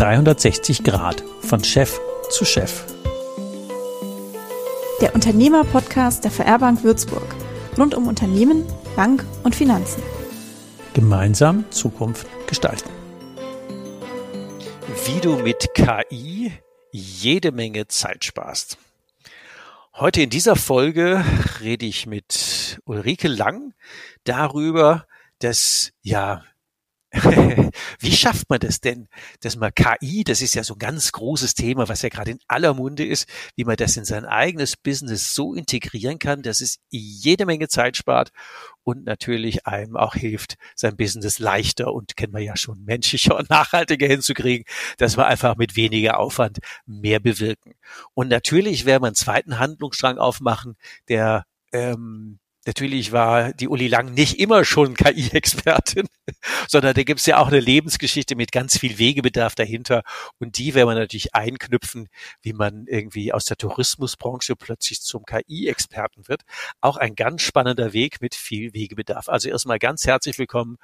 Dreihundertsechzig Grad von Chef zu Chef. Der Unternehmer-Podcast der VR Bank Würzburg. Rund um Unternehmen, Bank und Finanzen. Gemeinsam Zukunft gestalten. Wie du mit KI jede Menge Zeit sparst. Heute in dieser Folge rede ich mit Ulrike Lang darüber, dass ja Wie schafft man das denn, dass man KI, das ist ja so ein ganz großes Thema, was ja gerade in aller Munde ist, wie man das in sein eigenes Business so integrieren kann, dass es jede Menge Zeit spart und natürlich einem auch hilft, sein Business leichter und kennen wir ja schon menschlicher und nachhaltiger hinzukriegen, dass wir einfach mit weniger Aufwand mehr bewirken. Und natürlich werden wir einen zweiten Handlungsstrang aufmachen, der ähm, Natürlich war die Uli Lang nicht immer schon KI-Expertin, sondern da gibt es ja auch eine Lebensgeschichte mit ganz viel Wegebedarf dahinter. Und die werden wir natürlich einknüpfen, wie man irgendwie aus der Tourismusbranche plötzlich zum KI-Experten wird. Auch ein ganz spannender Weg mit viel Wegebedarf. Also erstmal ganz herzlich willkommen,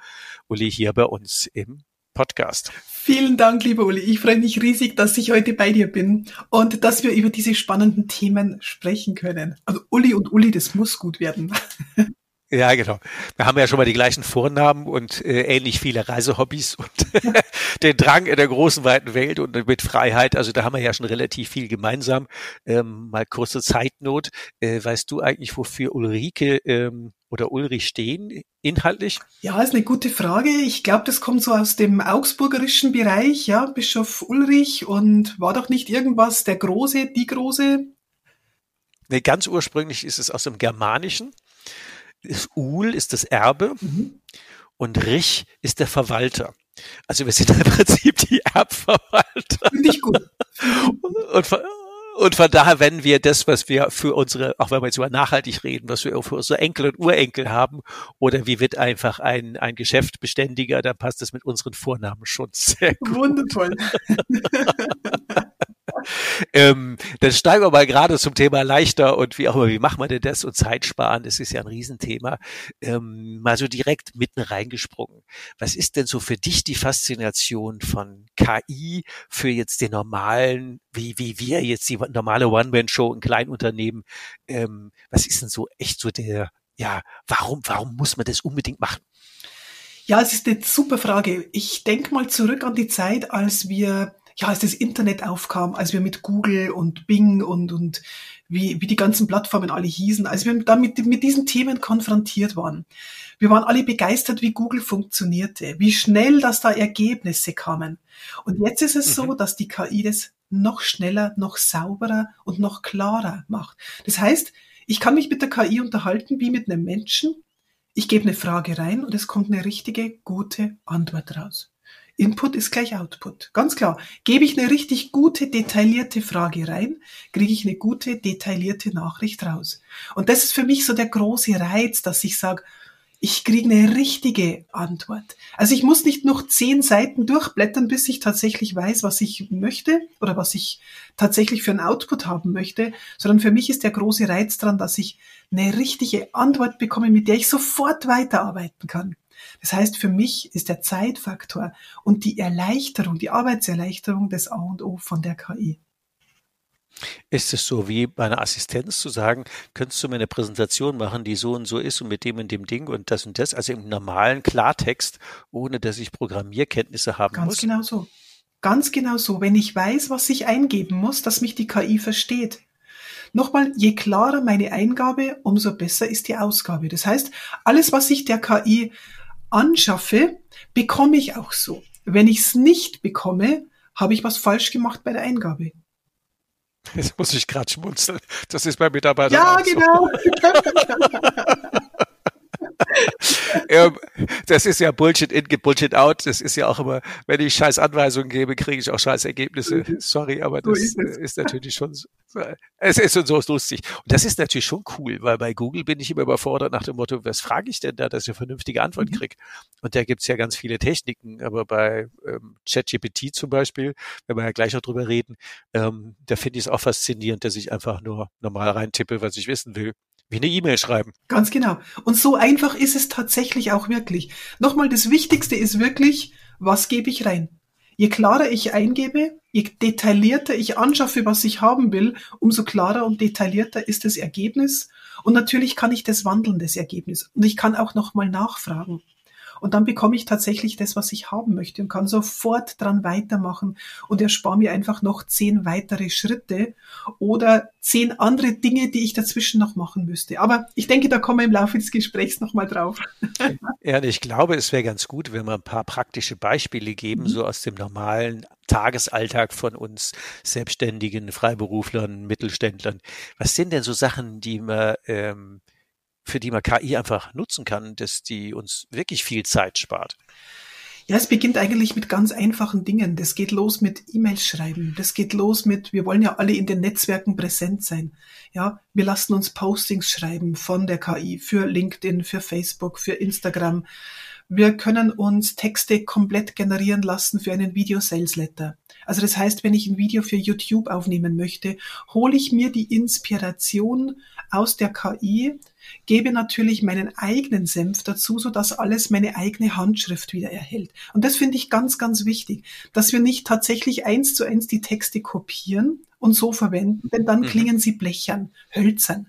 Uli, hier bei uns im Podcast. Vielen Dank, lieber Uli. Ich freue mich riesig, dass ich heute bei dir bin und dass wir über diese spannenden Themen sprechen können. Also Uli und Uli, das muss gut werden. Ja, genau. Wir haben ja schon mal die gleichen Vornamen und äh, ähnlich viele Reisehobbys und den Drang in der großen, weiten Welt und mit Freiheit. Also da haben wir ja schon relativ viel gemeinsam. Ähm, mal kurze Zeitnot. Äh, weißt du eigentlich, wofür Ulrike ähm, oder Ulrich stehen inhaltlich? Ja, ist eine gute Frage. Ich glaube, das kommt so aus dem augsburgerischen Bereich, ja, Bischof Ulrich und war doch nicht irgendwas der Große, die Große? Nee, ganz ursprünglich ist es aus dem Germanischen ist Ul ist das Erbe mhm. und Rich ist der Verwalter. Also wir sind im Prinzip die Erbverwalter. Ich gut. Und, von, und von daher, wenn wir das, was wir für unsere, auch wenn wir jetzt über nachhaltig reden, was wir für unsere Enkel und Urenkel haben, oder wie wird einfach ein, ein Geschäft beständiger, dann passt das mit unseren Vornamen schon sehr gut. Wundervoll. ähm, dann steigen wir mal gerade zum Thema leichter und wie auch immer, wie macht man denn das und Zeit sparen, das ist ja ein Riesenthema. Ähm, mal so direkt mitten reingesprungen. Was ist denn so für dich die Faszination von KI für jetzt den normalen, wie, wie wir jetzt die normale One-Man-Show in Kleinunternehmen, ähm, was ist denn so echt so der, ja, warum, warum muss man das unbedingt machen? Ja, es ist eine super Frage. Ich denke mal zurück an die Zeit, als wir ja, als das Internet aufkam, als wir mit Google und Bing und, und wie, wie die ganzen Plattformen alle hießen, als wir damit mit diesen Themen konfrontiert waren. Wir waren alle begeistert, wie Google funktionierte, wie schnell dass da Ergebnisse kamen. Und jetzt ist es mhm. so, dass die KI das noch schneller, noch sauberer und noch klarer macht. Das heißt, ich kann mich mit der KI unterhalten wie mit einem Menschen. Ich gebe eine Frage rein und es kommt eine richtige, gute Antwort raus. Input ist gleich Output. Ganz klar. Gebe ich eine richtig gute, detaillierte Frage rein, kriege ich eine gute, detaillierte Nachricht raus. Und das ist für mich so der große Reiz, dass ich sage, ich kriege eine richtige Antwort. Also ich muss nicht noch zehn Seiten durchblättern, bis ich tatsächlich weiß, was ich möchte oder was ich tatsächlich für einen Output haben möchte, sondern für mich ist der große Reiz dran, dass ich eine richtige Antwort bekomme, mit der ich sofort weiterarbeiten kann. Das heißt, für mich ist der Zeitfaktor und die Erleichterung, die Arbeitserleichterung des A und O von der KI. Ist es so wie bei einer Assistenz zu sagen, könntest du mir eine Präsentation machen, die so und so ist und mit dem und dem Ding und das und das, also im normalen Klartext, ohne dass ich Programmierkenntnisse haben Ganz muss? Ganz genau so. Ganz genau so. Wenn ich weiß, was ich eingeben muss, dass mich die KI versteht. Nochmal, je klarer meine Eingabe, umso besser ist die Ausgabe. Das heißt, alles, was ich der KI anschaffe, bekomme ich auch so. Wenn ich es nicht bekomme, habe ich was falsch gemacht bei der Eingabe. Jetzt muss ich gerade schmunzeln. Das ist bei Mitarbeitern. Ja, genau. So. das ist ja Bullshit in, Bullshit out. Das ist ja auch immer, wenn ich scheiß Anweisungen gebe, kriege ich auch scheiß Ergebnisse. Sorry, aber das ist, natürlich schon, so, es ist so lustig. Und das ist natürlich schon cool, weil bei Google bin ich immer überfordert nach dem Motto, was frage ich denn da, dass ich eine vernünftige Antwort mhm. kriege? Und da gibt's ja ganz viele Techniken, aber bei ähm, ChatGPT zum Beispiel, wenn wir ja gleich noch drüber reden, ähm, da finde ich es auch faszinierend, dass ich einfach nur normal reintippe, was ich wissen will Wie eine E-Mail schreiben. Ganz genau. Und so einfach ist es tatsächlich auch wirklich. Nochmal, das Wichtigste ist wirklich, was gebe ich rein? Je klarer ich eingebe, je detaillierter ich anschaffe, was ich haben will, umso klarer und detaillierter ist das Ergebnis. Und natürlich kann ich das wandeln, das Ergebnis. Und ich kann auch nochmal nachfragen. Und dann bekomme ich tatsächlich das, was ich haben möchte und kann sofort dran weitermachen und erspare mir einfach noch zehn weitere Schritte oder zehn andere Dinge, die ich dazwischen noch machen müsste. Aber ich denke, da kommen wir im Laufe des Gesprächs nochmal drauf. Ja, ich glaube, es wäre ganz gut, wenn wir ein paar praktische Beispiele geben, mhm. so aus dem normalen Tagesalltag von uns Selbstständigen, Freiberuflern, Mittelständlern. Was sind denn so Sachen, die man ähm, für die man KI einfach nutzen kann, dass die uns wirklich viel Zeit spart? Ja, es beginnt eigentlich mit ganz einfachen Dingen. Das geht los mit E-Mails schreiben. Das geht los mit, wir wollen ja alle in den Netzwerken präsent sein. Ja, wir lassen uns Postings schreiben von der KI für LinkedIn, für Facebook, für Instagram. Wir können uns Texte komplett generieren lassen für einen Video Sales Letter. Also das heißt, wenn ich ein Video für YouTube aufnehmen möchte, hole ich mir die Inspiration aus der KI, gebe natürlich meinen eigenen Senf dazu, so dass alles meine eigene Handschrift wieder erhält. Und das finde ich ganz, ganz wichtig, dass wir nicht tatsächlich eins zu eins die Texte kopieren und so verwenden, denn dann mhm. klingen sie blechern, hölzern.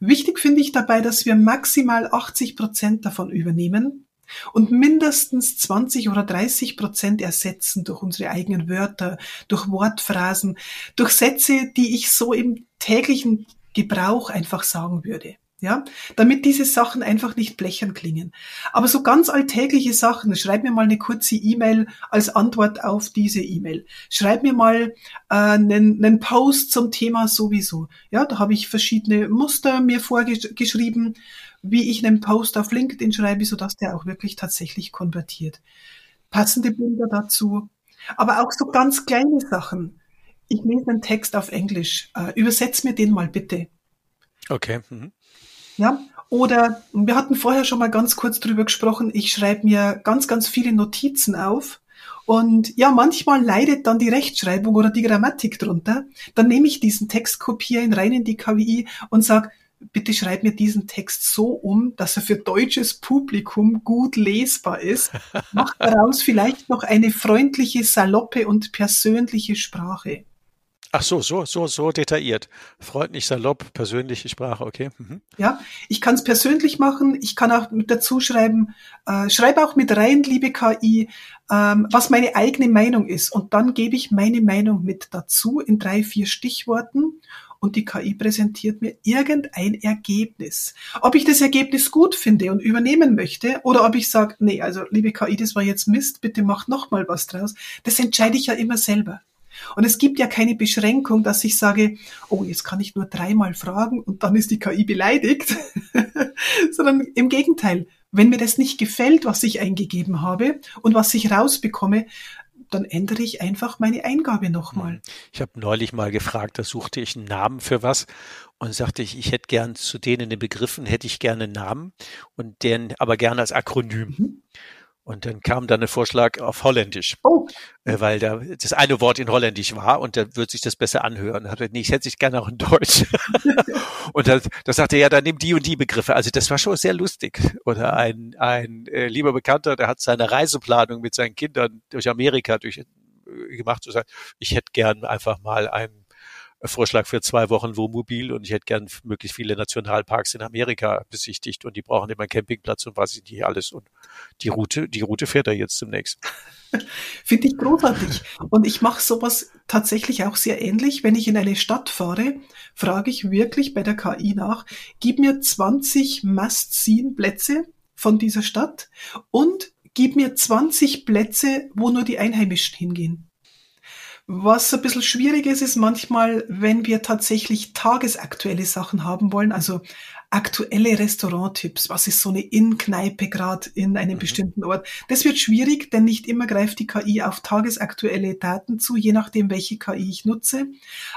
Wichtig finde ich dabei, dass wir maximal 80 Prozent davon übernehmen und mindestens 20 oder 30 Prozent ersetzen durch unsere eigenen Wörter, durch Wortphrasen, durch Sätze, die ich so im täglichen Gebrauch einfach sagen würde. Ja, damit diese Sachen einfach nicht blechern klingen. Aber so ganz alltägliche Sachen, schreib mir mal eine kurze E-Mail als Antwort auf diese E-Mail. Schreib mir mal äh, einen, einen Post zum Thema sowieso. Ja, da habe ich verschiedene Muster mir vorgeschrieben, wie ich einen Post auf LinkedIn schreibe, so dass der auch wirklich tatsächlich konvertiert. Passende Bilder dazu. Aber auch so ganz kleine Sachen. Ich lese einen Text auf Englisch. Äh, übersetz mir den mal bitte. Okay. Mhm. Ja, oder wir hatten vorher schon mal ganz kurz drüber gesprochen, ich schreibe mir ganz, ganz viele Notizen auf. Und ja, manchmal leidet dann die Rechtschreibung oder die Grammatik drunter. Dann nehme ich diesen Text, kopiere ihn rein in die KI und sage, bitte schreib mir diesen Text so um, dass er für deutsches Publikum gut lesbar ist. Mach daraus vielleicht noch eine freundliche, saloppe und persönliche Sprache. Ach so, so, so, so detailliert. Freundlich, salopp, persönliche Sprache, okay. Mhm. Ja, ich kann es persönlich machen. Ich kann auch mit dazu schreiben, äh, schreibe auch mit rein, liebe KI, ähm, was meine eigene Meinung ist. Und dann gebe ich meine Meinung mit dazu in drei, vier Stichworten. Und die KI präsentiert mir irgendein Ergebnis. Ob ich das Ergebnis gut finde und übernehmen möchte oder ob ich sage, nee, also liebe KI, das war jetzt Mist, bitte mach noch mal was draus. Das entscheide ich ja immer selber. Und es gibt ja keine Beschränkung, dass ich sage, oh, jetzt kann ich nur dreimal fragen und dann ist die KI beleidigt, sondern im Gegenteil, wenn mir das nicht gefällt, was ich eingegeben habe und was ich rausbekomme, dann ändere ich einfach meine Eingabe nochmal. Hm. Ich habe neulich mal gefragt, da suchte ich einen Namen für was und sagte ich, ich hätte gern zu denen den Begriffen, hätte ich gerne einen Namen und den aber gerne als Akronym. Mhm. Und dann kam dann ein Vorschlag auf Holländisch, oh. Äh, weil da das eine Wort in Holländisch war und da wird sich das besser anhören. Hat nee, ich hätte sich gerne auch in Deutsch. und da, da sagte er, ja, dann nimm die und die Begriffe. Also das war schon sehr lustig. Oder ein, ein äh, lieber Bekannter, der hat seine Reiseplanung mit seinen Kindern durch Amerika durch, äh, gemacht und sagt, ich hätte gern einfach mal einen Vorschlag für zwei Wochen Wohnmobil und ich hätte gern möglichst viele Nationalparks in Amerika besichtigt und die brauchen immer einen Campingplatz und was ich nicht alles und die Route, die Route fährt er jetzt zunächst. Finde ich großartig. Und ich mache sowas tatsächlich auch sehr ähnlich. Wenn ich in eine Stadt fahre, frage ich wirklich bei der KI nach, gib mir 20 Must-Seen-Plätze von dieser Stadt und gib mir 20 Plätze, wo nur die Einheimischen hingehen. Was ein bisschen schwierig ist, ist manchmal, wenn wir tatsächlich tagesaktuelle Sachen haben wollen, also aktuelle Restauranttipps, was ist so eine In-Kneipe gerade in einem mhm. bestimmten Ort. Das wird schwierig, denn nicht immer greift die KI auf tagesaktuelle Daten zu, je nachdem, welche KI ich nutze.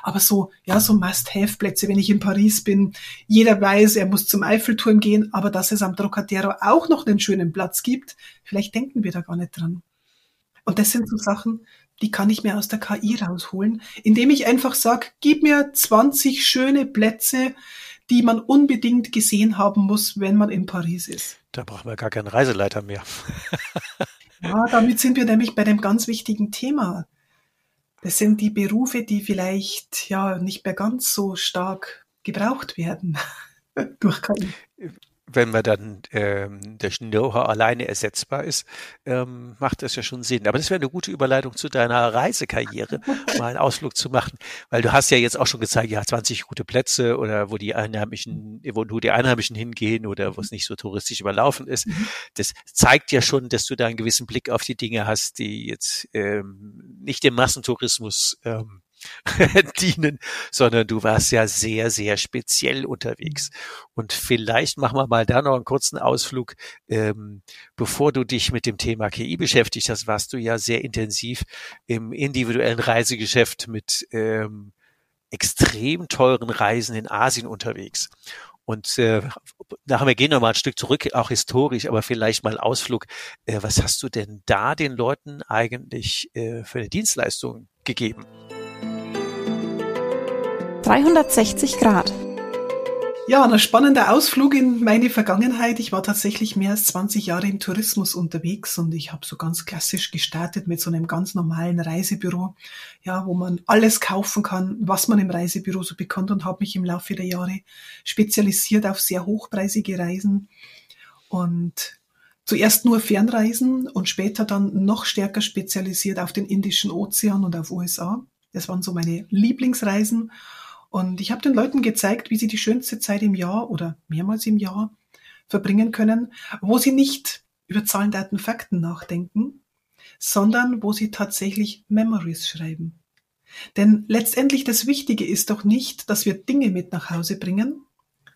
Aber so, ja, so Must-Have-Plätze, wenn ich in Paris bin, jeder weiß, er muss zum Eiffelturm gehen, aber dass es am Trocadero auch noch einen schönen Platz gibt, vielleicht denken wir da gar nicht dran. Und das sind so Sachen, die kann ich mir aus der KI rausholen, indem ich einfach sage, gib mir 20 schöne Plätze, die man unbedingt gesehen haben muss, wenn man in Paris ist. Da brauchen wir gar keinen Reiseleiter mehr. ja, damit sind wir nämlich bei dem ganz wichtigen Thema. Das sind die Berufe, die vielleicht ja nicht mehr ganz so stark gebraucht werden durch KI wenn man dann ähm, der Know-how alleine ersetzbar ist, ähm, macht das ja schon Sinn. Aber das wäre eine gute Überleitung zu deiner Reisekarriere, mal einen Ausflug zu machen, weil du hast ja jetzt auch schon gezeigt, ja 20 gute Plätze oder wo die Einheimischen, wo nur die Einheimischen hingehen oder wo es nicht so touristisch überlaufen ist. Mhm. Das zeigt ja schon, dass du da einen gewissen Blick auf die Dinge hast, die jetzt ähm, nicht dem Massentourismus ähm, dienen, sondern du warst ja sehr, sehr speziell unterwegs. Und vielleicht machen wir mal da noch einen kurzen Ausflug. Ähm, bevor du dich mit dem Thema KI beschäftigt hast, warst du ja sehr intensiv im individuellen Reisegeschäft mit ähm, extrem teuren Reisen in Asien unterwegs. Und äh, nachher wir gehen noch mal ein Stück zurück, auch historisch, aber vielleicht mal Ausflug. Äh, was hast du denn da den Leuten eigentlich äh, für eine Dienstleistung gegeben? 360 Grad. Ja, ein spannender Ausflug in meine Vergangenheit. Ich war tatsächlich mehr als 20 Jahre im Tourismus unterwegs und ich habe so ganz klassisch gestartet mit so einem ganz normalen Reisebüro, ja, wo man alles kaufen kann, was man im Reisebüro so bekommt und habe mich im Laufe der Jahre spezialisiert auf sehr hochpreisige Reisen und zuerst nur Fernreisen und später dann noch stärker spezialisiert auf den Indischen Ozean und auf USA. Das waren so meine Lieblingsreisen und ich habe den Leuten gezeigt, wie sie die schönste Zeit im Jahr oder mehrmals im Jahr verbringen können, wo sie nicht über Zahlen, Daten, Fakten nachdenken, sondern wo sie tatsächlich Memories schreiben. Denn letztendlich das Wichtige ist doch nicht, dass wir Dinge mit nach Hause bringen,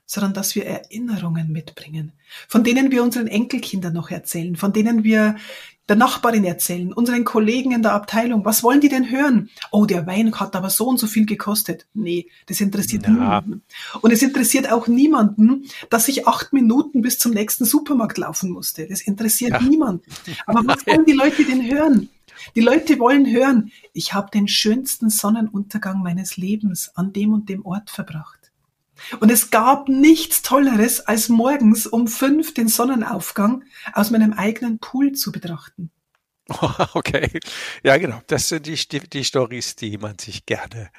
sondern dass wir Erinnerungen mitbringen, von denen wir unseren Enkelkindern noch erzählen, von denen wir der Nachbarin erzählen, unseren Kollegen in der Abteilung. Was wollen die denn hören? Oh, der Wein hat aber so und so viel gekostet. Nee, das interessiert ja. niemanden. Und es interessiert auch niemanden, dass ich acht Minuten bis zum nächsten Supermarkt laufen musste. Das interessiert ja. niemanden. Aber was wollen die Leute denn hören? Die Leute wollen hören, ich habe den schönsten Sonnenuntergang meines Lebens an dem und dem Ort verbracht. Und es gab nichts Tolleres, als morgens um fünf den Sonnenaufgang aus meinem eigenen Pool zu betrachten. Okay, ja genau. Das sind die, die, die Stories, die man sich gerne,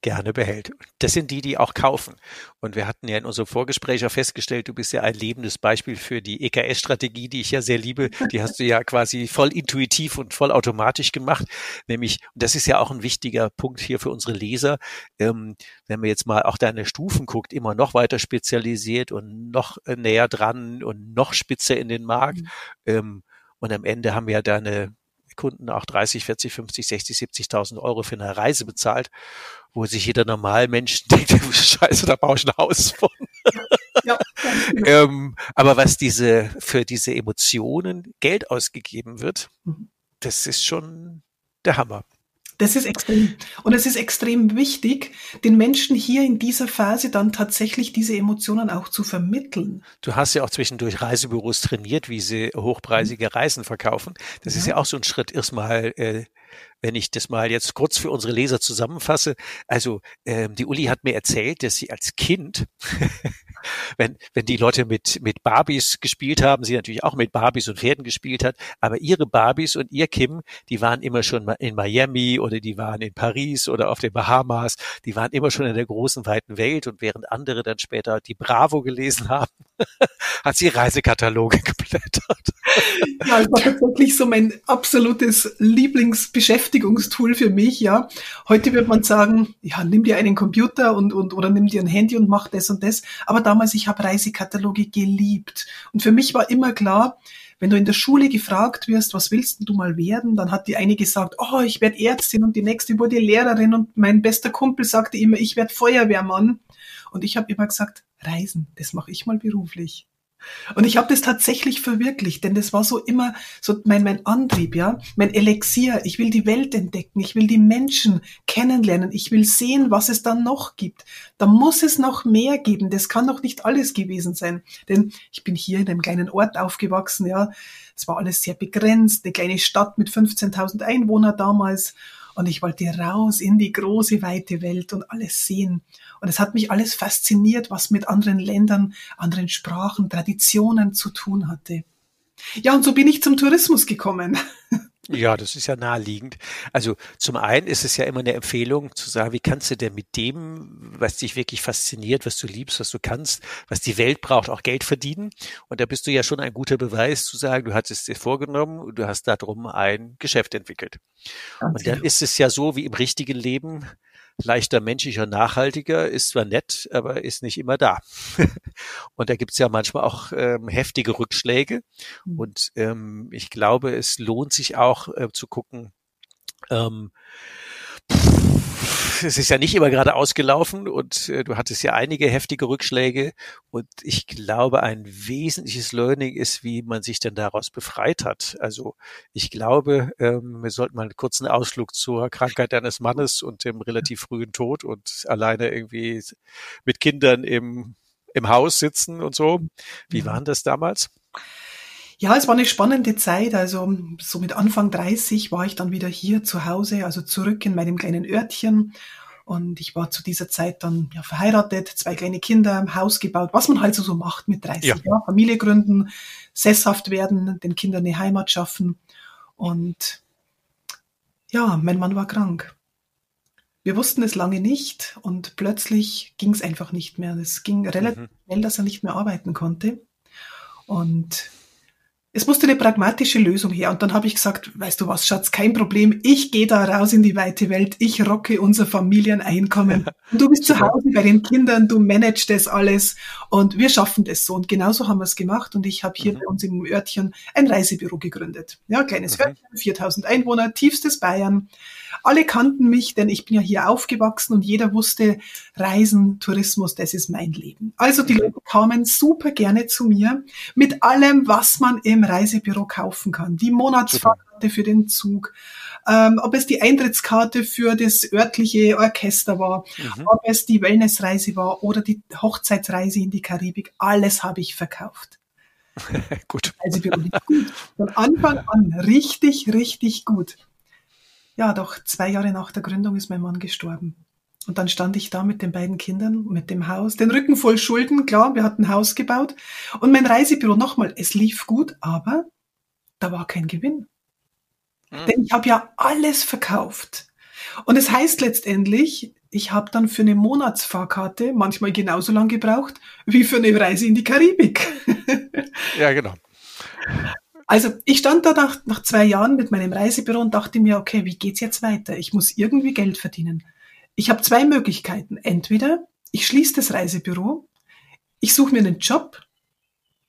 gerne behält. Das sind die, die auch kaufen. Und wir hatten ja in unserem Vorgespräch auch festgestellt, du bist ja ein lebendes Beispiel für die EKS-Strategie, die ich ja sehr liebe. Die hast du ja quasi voll intuitiv und voll automatisch gemacht. Nämlich, und das ist ja auch ein wichtiger Punkt hier für unsere Leser, ähm, wenn man jetzt mal auch deine Stufen guckt, immer noch weiter spezialisiert und noch näher dran und noch spitzer in den Markt. Mhm. Ähm, und am Ende haben ja deine Kunden auch 30, 40, 50, 60, 70.000 Euro für eine Reise bezahlt, wo sich jeder normale Mensch denkt, scheiße, da baue ich ein Haus von. Ja, ähm, aber was diese, für diese Emotionen Geld ausgegeben wird, mhm. das ist schon der Hammer. Das ist extrem. Und es ist extrem wichtig, den Menschen hier in dieser Phase dann tatsächlich diese Emotionen auch zu vermitteln. Du hast ja auch zwischendurch Reisebüros trainiert, wie sie hochpreisige Reisen verkaufen. Das ja. ist ja auch so ein Schritt erstmal, äh, wenn ich das mal jetzt kurz für unsere Leser zusammenfasse. Also ähm, die Uli hat mir erzählt, dass sie als Kind, wenn, wenn die Leute mit, mit Barbies gespielt haben, sie natürlich auch mit Barbies und Pferden gespielt hat, aber ihre Barbies und ihr Kim, die waren immer schon in Miami oder die waren in Paris oder auf den Bahamas, die waren immer schon in der großen, weiten Welt und während andere dann später die Bravo gelesen haben, hat sie Reisekataloge geblättert. Ja, das war tatsächlich so mein absolutes Lieblingsbeschäftigungstool für mich, ja. Heute wird man sagen, ja, nimm dir einen Computer und, und oder nimm dir ein Handy und mach das und das. Aber damals, ich habe Reisekataloge geliebt. Und für mich war immer klar, wenn du in der Schule gefragt wirst, was willst du mal werden, dann hat die eine gesagt, oh, ich werde Ärztin und die nächste wurde Lehrerin und mein bester Kumpel sagte immer, ich werde Feuerwehrmann. Und ich habe immer gesagt, Reisen, das mache ich mal beruflich. Und ich habe das tatsächlich verwirklicht, denn das war so immer so mein, mein Antrieb, ja, mein Elixier. Ich will die Welt entdecken, ich will die Menschen kennenlernen, ich will sehen, was es dann noch gibt. Da muss es noch mehr geben. Das kann doch nicht alles gewesen sein. Denn ich bin hier in einem kleinen Ort aufgewachsen, ja. Es war alles sehr begrenzt, eine kleine Stadt mit 15.000 Einwohnern damals. Und ich wollte raus in die große, weite Welt und alles sehen. Und es hat mich alles fasziniert, was mit anderen Ländern, anderen Sprachen, Traditionen zu tun hatte. Ja, und so bin ich zum Tourismus gekommen. Ja, das ist ja naheliegend. Also zum einen ist es ja immer eine Empfehlung zu sagen, wie kannst du denn mit dem, was dich wirklich fasziniert, was du liebst, was du kannst, was die Welt braucht, auch Geld verdienen. Und da bist du ja schon ein guter Beweis zu sagen, du hast es dir vorgenommen und du hast darum ein Geschäft entwickelt. Und dann ist es ja so wie im richtigen Leben, leichter, menschlicher, nachhaltiger, ist zwar nett, aber ist nicht immer da. und da gibt's ja manchmal auch ähm, heftige Rückschläge. Mhm. Und ähm, ich glaube, es lohnt sich auch äh, zu gucken, ähm, es ist ja nicht immer gerade ausgelaufen und äh, du hattest ja einige heftige Rückschläge und ich glaube, ein wesentliches Learning ist, wie man sich denn daraus befreit hat. Also ich glaube, ähm, wir sollten mal einen kurzen Ausflug zur Krankheit deines Mannes und dem relativ frühen Tod und alleine irgendwie mit Kindern im, im Haus sitzen und so. Wie waren das damals? Ja, es war eine spannende Zeit. Also so mit Anfang 30 war ich dann wieder hier zu Hause, also zurück in meinem kleinen Örtchen. Und ich war zu dieser Zeit dann ja, verheiratet, zwei kleine Kinder, Haus gebaut, was man halt so, so macht mit 30 ja. Jahren. Familie gründen, sesshaft werden, den Kindern eine Heimat schaffen. Und ja, mein Mann war krank. Wir wussten es lange nicht und plötzlich ging es einfach nicht mehr. Es ging relativ mhm. schnell, dass er nicht mehr arbeiten konnte. Und es musste eine pragmatische Lösung her. Und dann habe ich gesagt, weißt du was, Schatz, kein Problem. Ich gehe da raus in die weite Welt. Ich rocke unser Familieneinkommen. Und du bist zu Hause bei den Kindern, du managst das alles und wir schaffen das so. Und genauso haben wir es gemacht. Und ich habe hier mhm. bei uns im Örtchen ein Reisebüro gegründet. Ja, kleines mhm. Örtchen, 4000 Einwohner, tiefstes Bayern. Alle kannten mich, denn ich bin ja hier aufgewachsen und jeder wusste, Reisen, Tourismus, das ist mein Leben. Also die Leute kamen super gerne zu mir mit allem, was man im Reisebüro kaufen kann. Die Monatsfahrkarte für den Zug, ähm, ob es die Eintrittskarte für das örtliche Orchester war, mhm. ob es die Wellnessreise war oder die Hochzeitsreise in die Karibik, alles habe ich verkauft. gut. Also gut. Von Anfang an richtig, richtig gut ja, doch zwei Jahre nach der Gründung ist mein Mann gestorben. Und dann stand ich da mit den beiden Kindern, mit dem Haus, den Rücken voll Schulden, klar, wir hatten ein Haus gebaut. Und mein Reisebüro, nochmal, es lief gut, aber da war kein Gewinn. Mhm. Denn ich habe ja alles verkauft. Und es heißt letztendlich, ich habe dann für eine Monatsfahrkarte manchmal genauso lang gebraucht wie für eine Reise in die Karibik. ja, genau. Also ich stand da nach, nach zwei Jahren mit meinem Reisebüro und dachte mir, okay, wie geht's jetzt weiter? Ich muss irgendwie Geld verdienen. Ich habe zwei Möglichkeiten. Entweder ich schließe das Reisebüro, ich suche mir einen Job,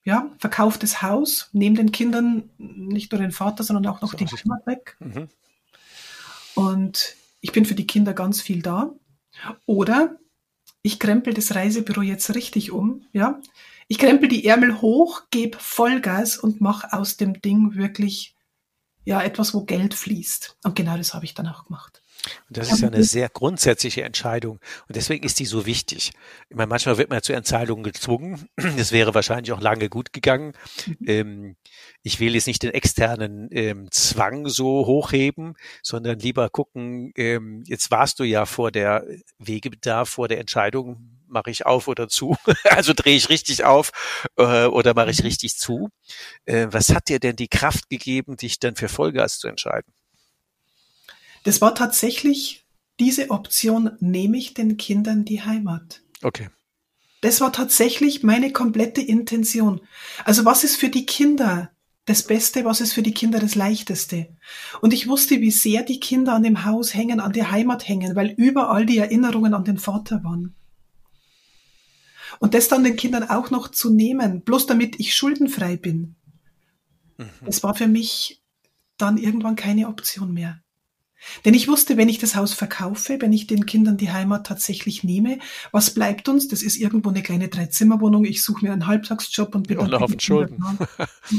ja, verkaufe das Haus, nehme den Kindern nicht nur den Vater, sondern auch noch so die Heimat weg. Mhm. Und ich bin für die Kinder ganz viel da. Oder ich krempel das Reisebüro jetzt richtig um, ja. Ich krempel die Ärmel hoch, gebe Vollgas und mache aus dem Ding wirklich ja etwas, wo Geld fließt. Und genau das habe ich dann auch gemacht. Und das ist ja eine sehr grundsätzliche Entscheidung. Und deswegen ist die so wichtig. Ich meine, manchmal wird man ja zu Entscheidungen gezwungen. Das wäre wahrscheinlich auch lange gut gegangen. Mhm. Ähm, ich will jetzt nicht den externen ähm, Zwang so hochheben, sondern lieber gucken, ähm, jetzt warst du ja vor der Wegebedarf, vor der Entscheidung, mache ich auf oder zu? also drehe ich richtig auf äh, oder mache ich mhm. richtig zu? Äh, was hat dir denn die Kraft gegeben, dich dann für Vollgas zu entscheiden? Das war tatsächlich diese Option, nehme ich den Kindern die Heimat. Okay. Das war tatsächlich meine komplette Intention. Also was ist für die Kinder das Beste, was ist für die Kinder das Leichteste? Und ich wusste, wie sehr die Kinder an dem Haus hängen, an der Heimat hängen, weil überall die Erinnerungen an den Vater waren. Und das dann den Kindern auch noch zu nehmen, bloß damit ich schuldenfrei bin, mhm. das war für mich dann irgendwann keine Option mehr. Denn ich wusste, wenn ich das Haus verkaufe, wenn ich den Kindern die Heimat tatsächlich nehme, was bleibt uns? Das ist irgendwo eine kleine Dreizimmerwohnung. Ich suche mir einen Halbtagsjob und bin und auf Schulden.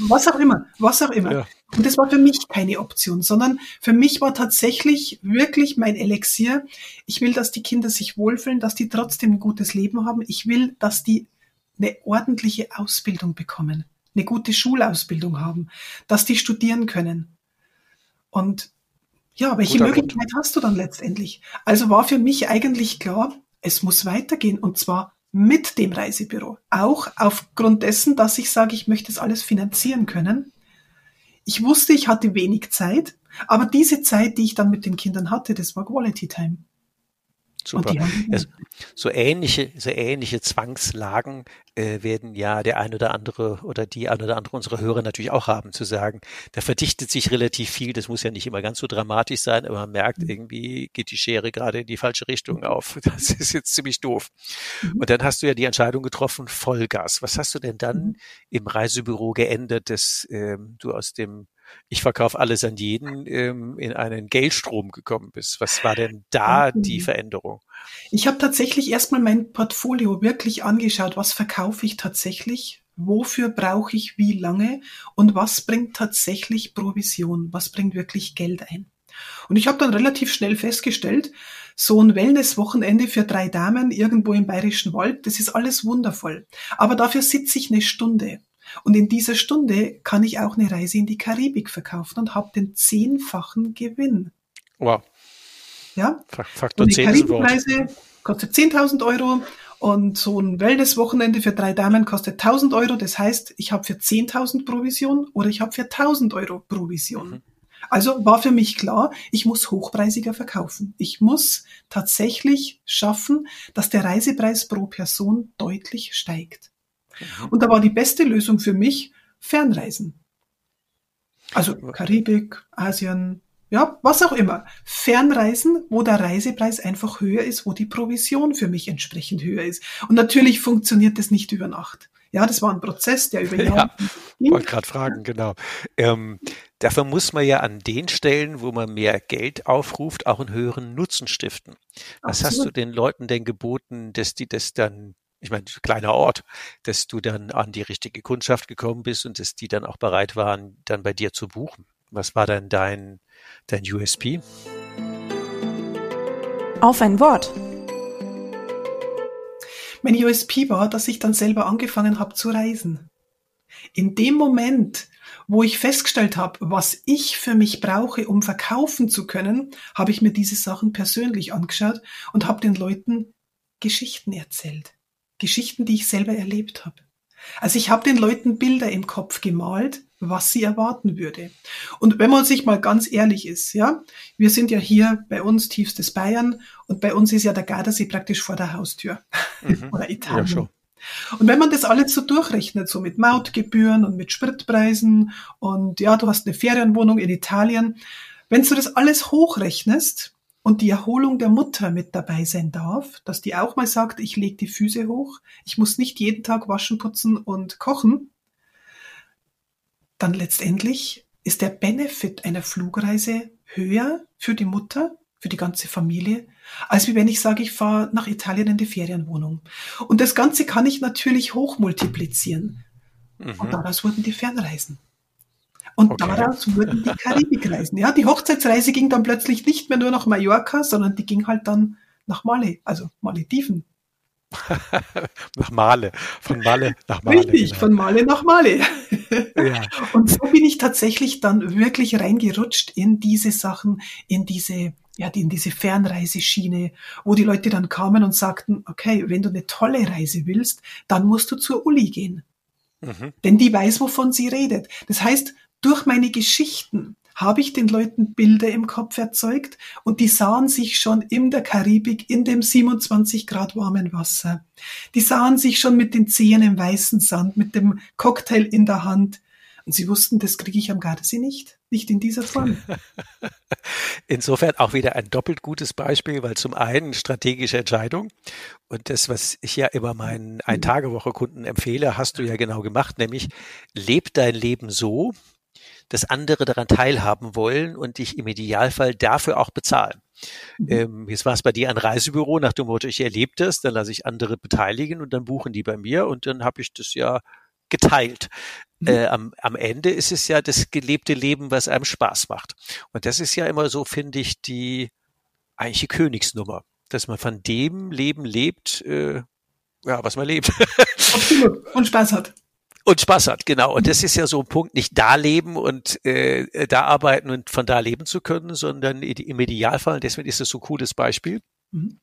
Was auch immer, was auch immer. Ja. Und das war für mich keine Option, sondern für mich war tatsächlich wirklich mein Elixier. Ich will, dass die Kinder sich wohlfühlen, dass die trotzdem ein gutes Leben haben. Ich will, dass die eine ordentliche Ausbildung bekommen, eine gute Schulausbildung haben, dass die studieren können. Und Ja, welche Guter Möglichkeit Grund. hast du dann letztendlich? Also war für mich eigentlich klar, es muss weitergehen und zwar mit dem Reisebüro. Auch aufgrund dessen, dass ich sage, ich möchte es alles finanzieren können. Ich wusste, ich hatte wenig Zeit, aber diese Zeit, die ich dann mit den Kindern hatte, das war Quality Time. Super. Ja, so ähnliche, so ähnliche Zwangslagen äh, werden ja der ein oder andere oder die ein oder andere unserer Hörer natürlich auch haben, zu sagen, da verdichtet sich relativ viel, das muss ja nicht immer ganz so dramatisch sein, aber man merkt, mhm. irgendwie geht die Schere gerade in die falsche Richtung auf. Das ist jetzt ziemlich doof. Mhm. Und dann hast du ja die Entscheidung getroffen, Vollgas. Was hast du denn dann mhm. im Reisebüro geändert, dass ähm, du aus dem ich verkaufe alles an jeden ähm, in einen Geldstrom gekommen bist. Was war denn da die Veränderung? Ich habe tatsächlich erstmal mein Portfolio wirklich angeschaut. Was verkaufe ich tatsächlich? Wofür brauche ich wie lange? Und was bringt tatsächlich Provision? Was bringt wirklich Geld ein? Und ich habe dann relativ schnell festgestellt, so ein Wellness-Wochenende für drei Damen irgendwo im Bayerischen Wald, das ist alles wundervoll. Aber dafür sitze ich eine Stunde. Und in dieser Stunde kann ich auch eine Reise in die Karibik verkaufen und habe den zehnfachen Gewinn. Wow. Ja. Faktor 10 ist Karibikreise kostet 10.000 Euro und so ein Wellness-Wochenende für drei Damen kostet 1.000 Euro. Das heißt, ich habe für 10.000 Provision oder ich habe für 1.000 Euro Provision. Mhm. Also war für mich klar, ich muss hochpreisiger verkaufen. Ich muss tatsächlich schaffen, dass der Reisepreis pro Person deutlich steigt. Und da war die beste Lösung für mich Fernreisen. Also Karibik, Asien, ja, was auch immer. Fernreisen, wo der Reisepreis einfach höher ist, wo die Provision für mich entsprechend höher ist. Und natürlich funktioniert das nicht über Nacht. Ja, das war ein Prozess, der über Jahre ja, wollte gerade fragen, genau. Ähm, dafür muss man ja an den Stellen, wo man mehr Geld aufruft, auch einen höheren Nutzen stiften. Was Absolut. hast du den Leuten denn geboten, dass die das dann ich meine, kleiner Ort, dass du dann an die richtige Kundschaft gekommen bist und dass die dann auch bereit waren, dann bei dir zu buchen. Was war denn dein, dein USP? Auf ein Wort. Mein USP war, dass ich dann selber angefangen habe zu reisen. In dem Moment, wo ich festgestellt habe, was ich für mich brauche, um verkaufen zu können, habe ich mir diese Sachen persönlich angeschaut und habe den Leuten Geschichten erzählt. Geschichten, die ich selber erlebt habe. Also ich habe den Leuten Bilder im Kopf gemalt, was sie erwarten würde. Und wenn man sich mal ganz ehrlich ist, ja, wir sind ja hier bei uns tiefstes Bayern und bei uns ist ja der Gardasee praktisch vor der Haustür mhm. oder Italien. Ja. Und wenn man das alles so durchrechnet, so mit Mautgebühren und mit Spritpreisen und ja, du hast eine Ferienwohnung in Italien, wenn du das alles hochrechnest, und die Erholung der Mutter mit dabei sein darf, dass die auch mal sagt, ich lege die Füße hoch, ich muss nicht jeden Tag waschen, putzen und kochen, dann letztendlich ist der Benefit einer Flugreise höher für die Mutter, für die ganze Familie, als wie wenn ich sage, ich fahre nach Italien in die Ferienwohnung. Und das Ganze kann ich natürlich hochmultiplizieren. Mhm. Und daraus wurden die Fernreisen. Und okay. daraus wurden die Karibikreisen. Ja, die Hochzeitsreise ging dann plötzlich nicht mehr nur nach Mallorca, sondern die ging halt dann nach Male, also Malediven. nach Male, von Male nach Male. Richtig, genau. von Male nach Male. ja. Und so bin ich tatsächlich dann wirklich reingerutscht in diese Sachen, in diese, ja, in diese Fernreiseschiene, wo die Leute dann kamen und sagten, okay, wenn du eine tolle Reise willst, dann musst du zur Uli gehen. Mhm. Denn die weiß, wovon sie redet. Das heißt, durch meine Geschichten habe ich den Leuten Bilder im Kopf erzeugt und die sahen sich schon in der Karibik in dem 27 Grad warmen Wasser. Die sahen sich schon mit den Zehen im weißen Sand, mit dem Cocktail in der Hand. Und sie wussten, das kriege ich am Gardasee nicht. Nicht in dieser Form. Insofern auch wieder ein doppelt gutes Beispiel, weil zum einen strategische Entscheidung und das, was ich ja immer meinen Ein-Tage-Woche-Kunden empfehle, hast du ja genau gemacht, nämlich leb dein Leben so, dass andere daran teilhaben wollen und dich im Idealfall dafür auch bezahlen. Mhm. Ähm, jetzt war es bei dir ein Reisebüro nach dem Motto, ich erlebe das, dann lasse ich andere beteiligen und dann buchen die bei mir und dann habe ich das ja geteilt. Mhm. Äh, am, am Ende ist es ja das gelebte Leben, was einem Spaß macht. Und das ist ja immer so, finde ich, die eigentliche Königsnummer, dass man von dem Leben lebt, äh, ja, was man lebt. Absolut. Und Spaß hat. Und Spaß hat, genau. Und das ist ja so ein Punkt, nicht da leben und äh, da arbeiten und von da leben zu können, sondern im Idealfall, deswegen ist es so ein cooles Beispiel. Mhm.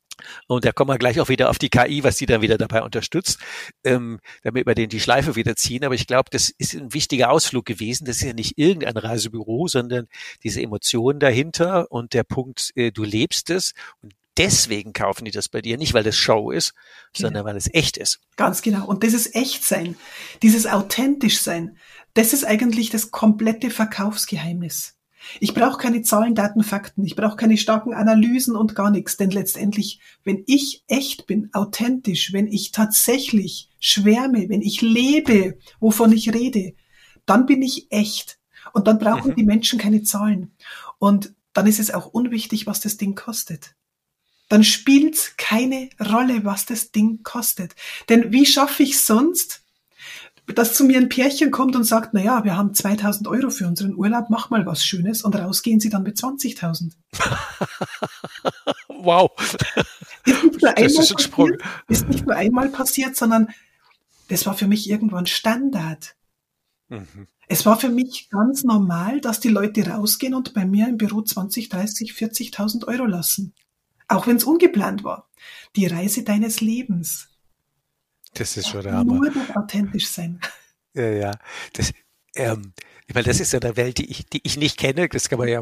Und da kommen wir gleich auch wieder auf die KI, was die dann wieder dabei unterstützt, ähm, damit wir den die Schleife wieder ziehen. Aber ich glaube, das ist ein wichtiger Ausflug gewesen. Das ist ja nicht irgendein Reisebüro, sondern diese Emotionen dahinter und der Punkt, äh, du lebst es. Und deswegen kaufen die das bei dir. Nicht, weil das Show ist, genau. sondern weil es echt ist. Ganz genau. Und dieses Echtsein, dieses authentisch sein, das ist eigentlich das komplette Verkaufsgeheimnis. Ich brauche keine Zahlen, Daten, Fakten. Ich brauche keine starken Analysen und gar nichts. Denn letztendlich, wenn ich echt bin, authentisch, wenn ich tatsächlich schwärme, wenn ich lebe, wovon ich rede, dann bin ich echt. Und dann brauchen mhm. die Menschen keine Zahlen. Und dann ist es auch unwichtig, was das Ding kostet. Dann spielt keine Rolle, was das Ding kostet. Denn wie schaffe ich sonst, dass zu mir ein Pärchen kommt und sagt, na ja, wir haben 2000 Euro für unseren Urlaub, mach mal was Schönes und rausgehen sie dann mit 20.000. wow. Ist nicht, nur einmal ist, passiert, ist nicht nur einmal passiert, sondern das war für mich irgendwann Standard. Mhm. Es war für mich ganz normal, dass die Leute rausgehen und bei mir im Büro 20, 30, 40.000 Euro lassen. Auch wenn es ungeplant war. Die Reise deines Lebens. Das ist schon der Hammer. Nur das authentisch sein. Ja, ja. Das, ähm, ich meine, das ist ja eine Welt, die ich, die ich nicht kenne. Das kann man ja,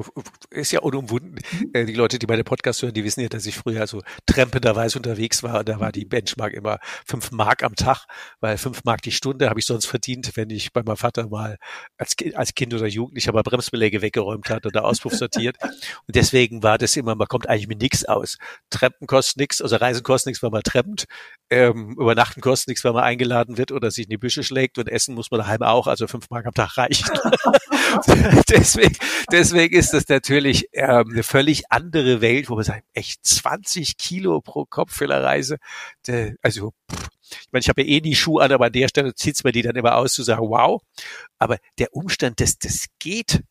ist ja unumwunden. Mhm. Äh, die Leute, die meine Podcasts hören, die wissen ja, dass ich früher so trempenderweise unterwegs war. Da war die Benchmark immer fünf Mark am Tag, weil fünf Mark die Stunde habe ich sonst verdient, wenn ich bei meinem Vater mal als, als Kind oder Jugendlicher mal Bremsbeläge weggeräumt hat oder Auspuff sortiert. Und deswegen war das immer, man kommt eigentlich mit nichts aus. Treppen kostet nichts, also Reisen kostet nichts, weil man trempt. Ähm, übernachten kostet nichts, weil man eingeladen wird oder sich in die Büsche schlägt und essen muss man daheim auch. Also fünf Mark am Tag reicht. deswegen, deswegen ist das natürlich ähm, eine völlig andere Welt, wo man sagt, echt 20 Kilo pro Kopf für eine Reise. De, also, pff, ich meine, ich habe ja eh die Schuhe an, aber an der Stelle zieht's mir die dann immer aus, zu sagen, wow. Aber der Umstand, dass das geht,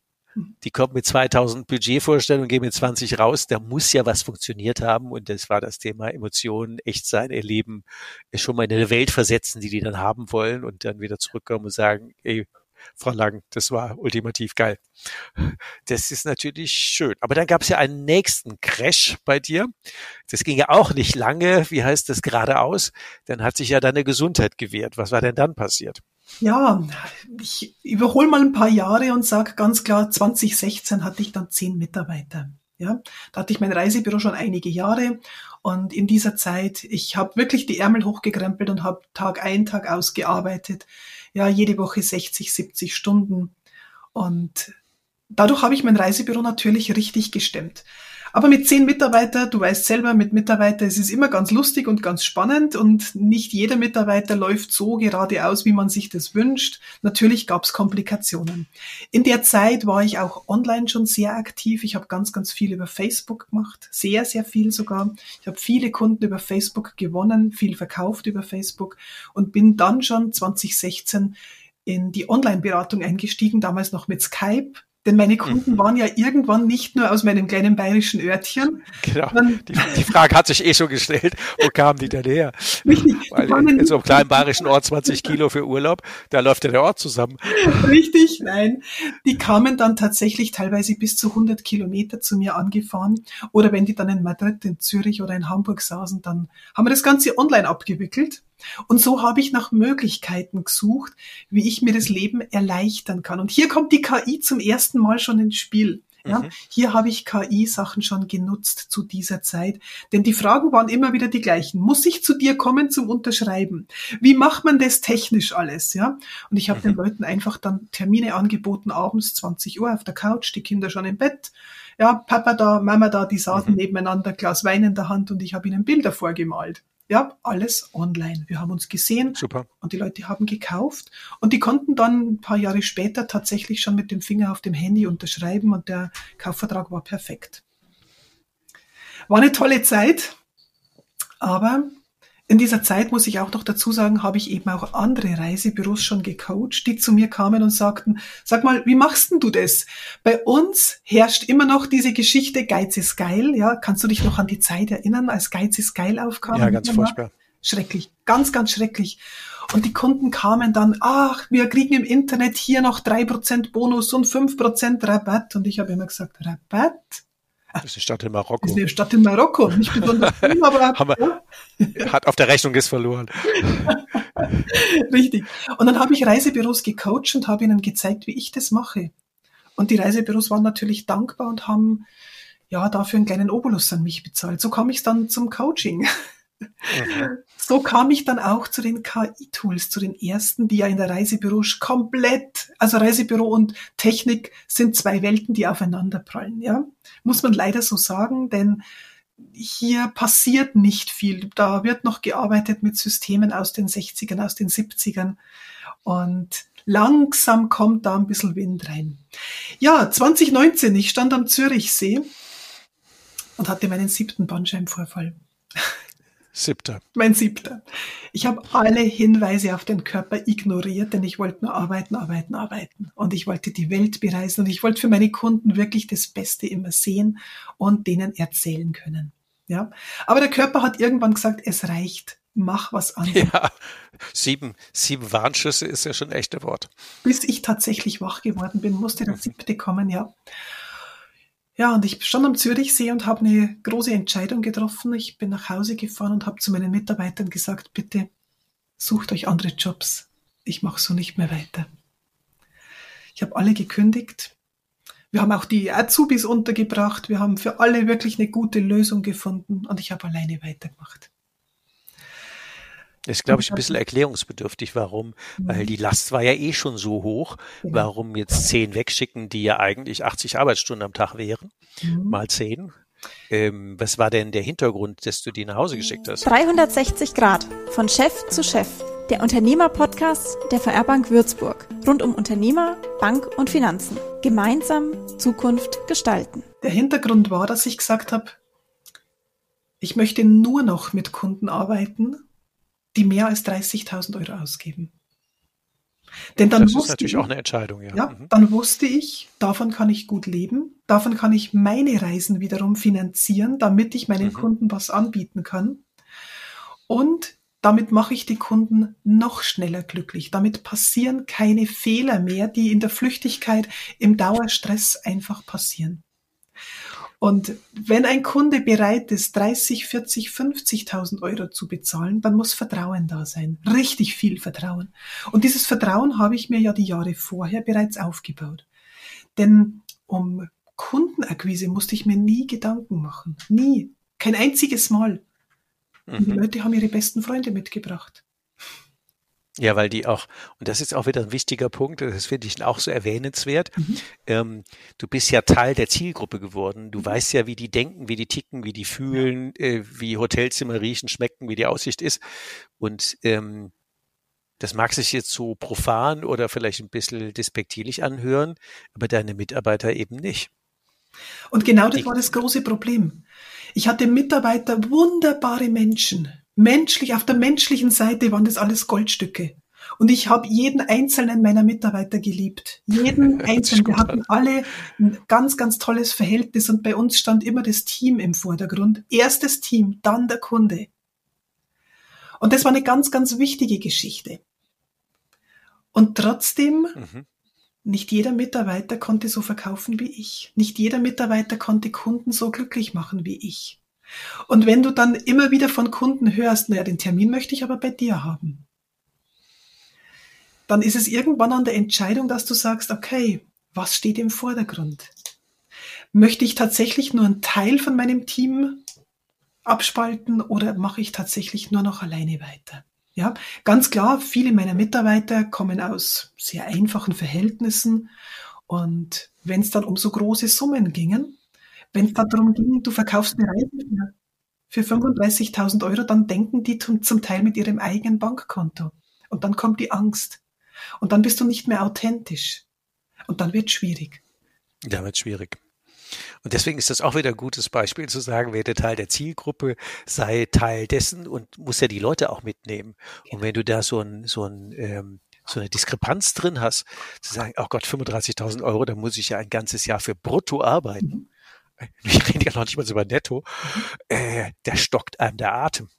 die kommt mit 2000 Budgetvorstellungen, gehen mit 20 raus. Da muss ja was funktioniert haben. Und das war das Thema Emotionen, echt sein, erleben, schon mal in eine Welt versetzen, die die dann haben wollen und dann wieder zurückkommen und sagen, ey, Frau Lang. Das war ultimativ geil. Das ist natürlich schön. Aber dann gab es ja einen nächsten Crash bei dir. Das ging ja auch nicht lange. Wie heißt das geradeaus? Dann hat sich ja deine Gesundheit gewehrt. Was war denn dann passiert? Ja, ich überhole mal ein paar Jahre und sage ganz klar, 2016 hatte ich dann zehn Mitarbeiter. Ja, da hatte ich mein Reisebüro schon einige Jahre und in dieser Zeit, ich habe wirklich die Ärmel hochgekrempelt und habe Tag ein, Tag ausgearbeitet ja jede Woche 60, 70 Stunden. Und dadurch habe ich mein Reisebüro natürlich richtig gestemmt. Aber mit zehn Mitarbeiter, du weißt selber, mit Mitarbeiter es ist immer ganz lustig und ganz spannend und nicht jeder Mitarbeiter läuft so geradeaus, wie man sich das wünscht. Natürlich gab es Komplikationen. In der Zeit war ich auch online schon sehr aktiv. Ich habe ganz, ganz viel über Facebook gemacht, sehr, sehr viel sogar. Ich habe viele Kunden über Facebook gewonnen, viel verkauft über Facebook und bin dann schon 2016 in die Online-Beratung eingestiegen, damals noch mit Skype denn meine Kunden mhm. waren ja irgendwann nicht nur aus meinem kleinen bayerischen Örtchen. Genau. Die, die, Frage hat sich eh schon gestellt. Wo kamen die denn her? Richtig. Weil in so einem kleinen bayerischen Ort 20 Kilo für Urlaub, da läuft ja der Ort zusammen. Richtig, nein. Die kamen dann tatsächlich teilweise bis zu 100 Kilometer zu mir angefahren. Oder wenn die dann in Madrid, in Zürich oder in Hamburg saßen, dann haben wir das Ganze online abgewickelt. Und so habe ich nach Möglichkeiten gesucht, wie ich mir das Leben erleichtern kann. Und hier kommt die KI zum ersten Mal schon ins Spiel. Ja, mhm. hier habe ich KI-Sachen schon genutzt zu dieser Zeit, denn die Fragen waren immer wieder die gleichen. Muss ich zu dir kommen zum Unterschreiben? Wie macht man das technisch alles? Ja, und ich habe mhm. den Leuten einfach dann Termine angeboten, abends 20 Uhr auf der Couch, die Kinder schon im Bett. Ja, Papa da, Mama da, die saßen mhm. nebeneinander, Glas Wein in der Hand und ich habe ihnen Bilder vorgemalt. Ja, alles online. Wir haben uns gesehen Super. und die Leute haben gekauft und die konnten dann ein paar Jahre später tatsächlich schon mit dem Finger auf dem Handy unterschreiben und der Kaufvertrag war perfekt. War eine tolle Zeit, aber in dieser Zeit muss ich auch noch dazu sagen, habe ich eben auch andere Reisebüros schon gecoacht, die zu mir kamen und sagten, sag mal, wie machst denn du das? Bei uns herrscht immer noch diese Geschichte, Geiz ist geil, ja. Kannst du dich noch an die Zeit erinnern, als Geiz ist geil aufkam? Ja, ganz furchtbar. Schrecklich, ganz, ganz schrecklich. Und die Kunden kamen dann, ach, wir kriegen im Internet hier noch drei Prozent Bonus und fünf Prozent Rabatt. Und ich habe immer gesagt, Rabatt? Das ist eine Stadt in Marokko. Das ist eine Stadt in Marokko. Nicht besonders schön, aber ja. hat auf der Rechnung ist verloren. Richtig. Und dann habe ich Reisebüros gecoacht und habe ihnen gezeigt, wie ich das mache. Und die Reisebüros waren natürlich dankbar und haben ja dafür einen kleinen Obolus an mich bezahlt. So kam ich dann zum Coaching. So kam ich dann auch zu den KI-Tools, zu den ersten, die ja in der Reisebüro komplett, also Reisebüro und Technik sind zwei Welten, die aufeinander prallen, ja. Muss man leider so sagen, denn hier passiert nicht viel. Da wird noch gearbeitet mit Systemen aus den 60ern, aus den 70ern und langsam kommt da ein bisschen Wind rein. Ja, 2019, ich stand am Zürichsee und hatte meinen siebten Bandscheibenvorfall. Siebter. Mein siebter. Ich habe alle Hinweise auf den Körper ignoriert, denn ich wollte nur arbeiten, arbeiten, arbeiten. Und ich wollte die Welt bereisen und ich wollte für meine Kunden wirklich das Beste immer sehen und denen erzählen können. Ja. Aber der Körper hat irgendwann gesagt, es reicht. Mach was anderes. Ja, sieben, sieben Warnschüsse ist ja schon ein echter Wort. Bis ich tatsächlich wach geworden bin, musste der siebte kommen, ja. Ja, und ich stand am Zürichsee und habe eine große Entscheidung getroffen. Ich bin nach Hause gefahren und habe zu meinen Mitarbeitern gesagt, bitte sucht euch andere Jobs. Ich mache so nicht mehr weiter. Ich habe alle gekündigt. Wir haben auch die Azubis untergebracht. Wir haben für alle wirklich eine gute Lösung gefunden und ich habe alleine weitergemacht. Das ist, glaube ich, ein bisschen erklärungsbedürftig, warum, weil die Last war ja eh schon so hoch. Warum jetzt zehn wegschicken, die ja eigentlich 80 Arbeitsstunden am Tag wären, mhm. mal zehn. Ähm, was war denn der Hintergrund, dass du die nach Hause geschickt hast? 360 Grad, von Chef zu Chef. Der Unternehmer-Podcast der VR Bank Würzburg. Rund um Unternehmer, Bank und Finanzen. Gemeinsam Zukunft gestalten. Der Hintergrund war, dass ich gesagt habe, ich möchte nur noch mit Kunden arbeiten, die mehr als 30.000 Euro ausgeben. Denn dann das ist natürlich ich, auch eine Entscheidung, ja. Ja, mhm. dann wusste ich, davon kann ich gut leben, davon kann ich meine Reisen wiederum finanzieren, damit ich meinen mhm. Kunden was anbieten kann. Und damit mache ich die Kunden noch schneller glücklich. Damit passieren keine Fehler mehr, die in der Flüchtigkeit, im Dauerstress einfach passieren. Und wenn ein Kunde bereit ist, 30, 40, 50.000 Euro zu bezahlen, dann muss Vertrauen da sein. Richtig viel Vertrauen. Und dieses Vertrauen habe ich mir ja die Jahre vorher bereits aufgebaut. Denn um Kundenakquise musste ich mir nie Gedanken machen. Nie. Kein einziges Mal. Und die mhm. Leute haben ihre besten Freunde mitgebracht. Ja, weil die auch, und das ist auch wieder ein wichtiger Punkt, das finde ich auch so erwähnenswert. Mhm. Ähm, du bist ja Teil der Zielgruppe geworden. Du mhm. weißt ja, wie die denken, wie die ticken, wie die fühlen, äh, wie Hotelzimmer riechen, schmecken, wie die Aussicht ist. Und ähm, das mag sich jetzt so profan oder vielleicht ein bisschen despektierlich anhören, aber deine Mitarbeiter eben nicht. Und genau das war das große Problem. Ich hatte Mitarbeiter, wunderbare Menschen, menschlich, auf der menschlichen Seite waren das alles Goldstücke. Und ich habe jeden einzelnen meiner Mitarbeiter geliebt. Jeden einzelnen. Wir hatten alle ein ganz, ganz tolles Verhältnis und bei uns stand immer das Team im Vordergrund. Erstes Team, dann der Kunde. Und das war eine ganz, ganz wichtige Geschichte. Und trotzdem, mhm. nicht jeder Mitarbeiter konnte so verkaufen wie ich. Nicht jeder Mitarbeiter konnte Kunden so glücklich machen wie ich. Und wenn du dann immer wieder von Kunden hörst, naja, den Termin möchte ich aber bei dir haben, dann ist es irgendwann an der Entscheidung, dass du sagst, okay, was steht im Vordergrund? Möchte ich tatsächlich nur einen Teil von meinem Team abspalten oder mache ich tatsächlich nur noch alleine weiter? Ja, ganz klar, viele meiner Mitarbeiter kommen aus sehr einfachen Verhältnissen und wenn es dann um so große Summen gingen, wenn es darum ging, du verkaufst eine Reise für, für 35.000 Euro, dann denken die zum, zum Teil mit ihrem eigenen Bankkonto. Und dann kommt die Angst. Und dann bist du nicht mehr authentisch. Und dann wird schwierig. Da wird schwierig. Und deswegen ist das auch wieder ein gutes Beispiel zu sagen, werde Teil der Zielgruppe, sei Teil dessen und muss ja die Leute auch mitnehmen. Und wenn du da so ein, so ein ähm, so eine Diskrepanz drin hast, zu sagen, oh Gott, 35.000 Euro, da muss ich ja ein ganzes Jahr für brutto arbeiten. Mhm wir reden ja noch nicht mal über netto, äh, der stockt einem der Atem.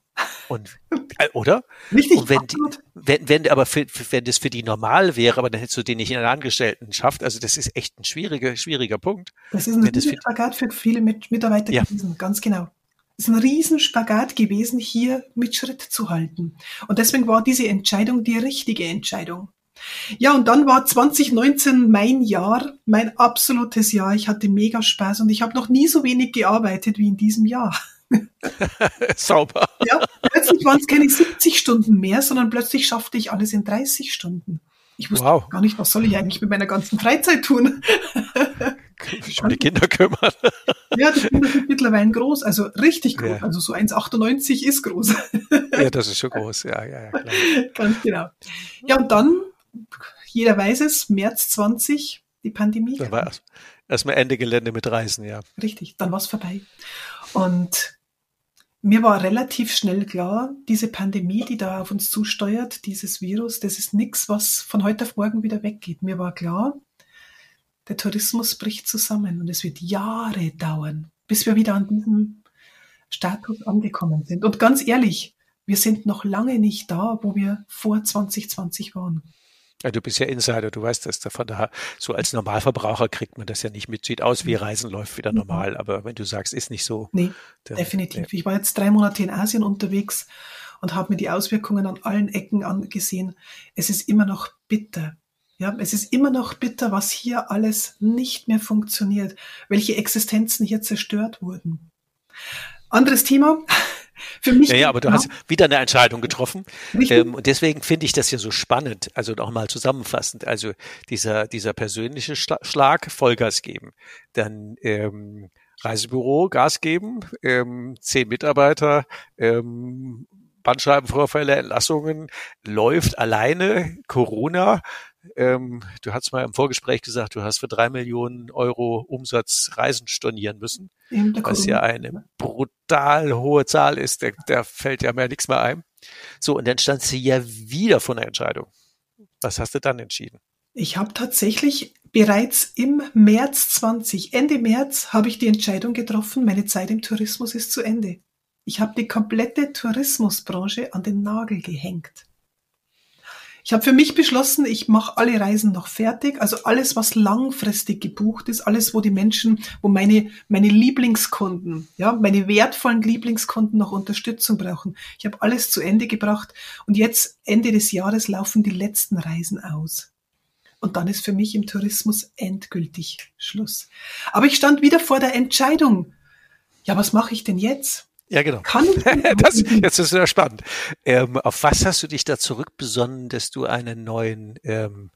Und, äh, oder? Richtig, und wenn, die, wenn, wenn, aber für, wenn das für die normal wäre, aber dann hättest du den nicht in einen Angestellten schafft. Also das ist echt ein schwieriger, schwieriger Punkt. Das ist ein Spagat für viele Mitarbeiter ja. gewesen, ganz genau. Es ist ein Riesenspagat gewesen, hier mit Schritt zu halten. Und deswegen war diese Entscheidung die richtige Entscheidung. Ja, und dann war 2019 mein Jahr, mein absolutes Jahr. Ich hatte mega Spaß und ich habe noch nie so wenig gearbeitet wie in diesem Jahr. Sauber. Ja, plötzlich waren es keine 70 Stunden mehr, sondern plötzlich schaffte ich alles in 30 Stunden. Ich wusste wow. gar nicht, was soll ich eigentlich mit meiner ganzen Freizeit tun. Sich um die Kinder kümmern. Ja, die Kinder sind mittlerweile groß, also richtig groß. Ja. Also so 1,98 ist groß. Ja, das ist schon groß, ja, ja, ja klar. Ganz genau. Ja, und dann, jeder weiß es, März 20, die Pandemie. Da war erstmal Ende Gelände mit Reisen, ja. Richtig, dann war es vorbei. Und mir war relativ schnell klar, diese Pandemie, die da auf uns zusteuert, dieses Virus, das ist nichts, was von heute auf morgen wieder weggeht. Mir war klar, der Tourismus bricht zusammen und es wird Jahre dauern, bis wir wieder an diesem Status angekommen sind. Und ganz ehrlich, wir sind noch lange nicht da, wo wir vor 2020 waren. Ja, du bist ja Insider, du weißt das. Von daher, so als Normalverbraucher kriegt man das ja nicht mit. Sieht aus wie Reisen läuft wieder normal, aber wenn du sagst, ist nicht so. Nee, dann, definitiv. Nee. Ich war jetzt drei Monate in Asien unterwegs und habe mir die Auswirkungen an allen Ecken angesehen. Es ist immer noch bitter. Ja, es ist immer noch bitter, was hier alles nicht mehr funktioniert, welche Existenzen hier zerstört wurden. Anderes Thema. Für mich. Ja, ja aber du hast wieder eine Entscheidung getroffen. Ähm, und deswegen finde ich das ja so spannend. Also nochmal zusammenfassend. Also dieser, dieser persönliche Schlag, Vollgas geben. Dann, ähm, Reisebüro, Gas geben, ähm, zehn Mitarbeiter, ähm, Bandscheibenvorfälle, Entlassungen, läuft alleine, Corona, ähm, du hast mal im Vorgespräch gesagt, du hast für drei Millionen Euro Umsatz Reisen stornieren müssen, was ja eine brutal hohe Zahl ist. Da, da fällt ja mehr nichts mehr ein. So, und dann stand sie ja wieder vor einer Entscheidung. Was hast du dann entschieden? Ich habe tatsächlich bereits im März 20, Ende März, habe ich die Entscheidung getroffen, meine Zeit im Tourismus ist zu Ende. Ich habe die komplette Tourismusbranche an den Nagel gehängt. Ich habe für mich beschlossen, ich mache alle Reisen noch fertig. Also alles, was langfristig gebucht ist, alles, wo die Menschen, wo meine, meine Lieblingskunden, ja, meine wertvollen Lieblingskunden noch Unterstützung brauchen. Ich habe alles zu Ende gebracht und jetzt Ende des Jahres laufen die letzten Reisen aus. Und dann ist für mich im Tourismus endgültig Schluss. Aber ich stand wieder vor der Entscheidung. Ja, was mache ich denn jetzt? Ja, genau. Kann das, jetzt ist ja spannend. Ähm, auf was hast du dich da zurückbesonnen, dass du einen neuen, ähm,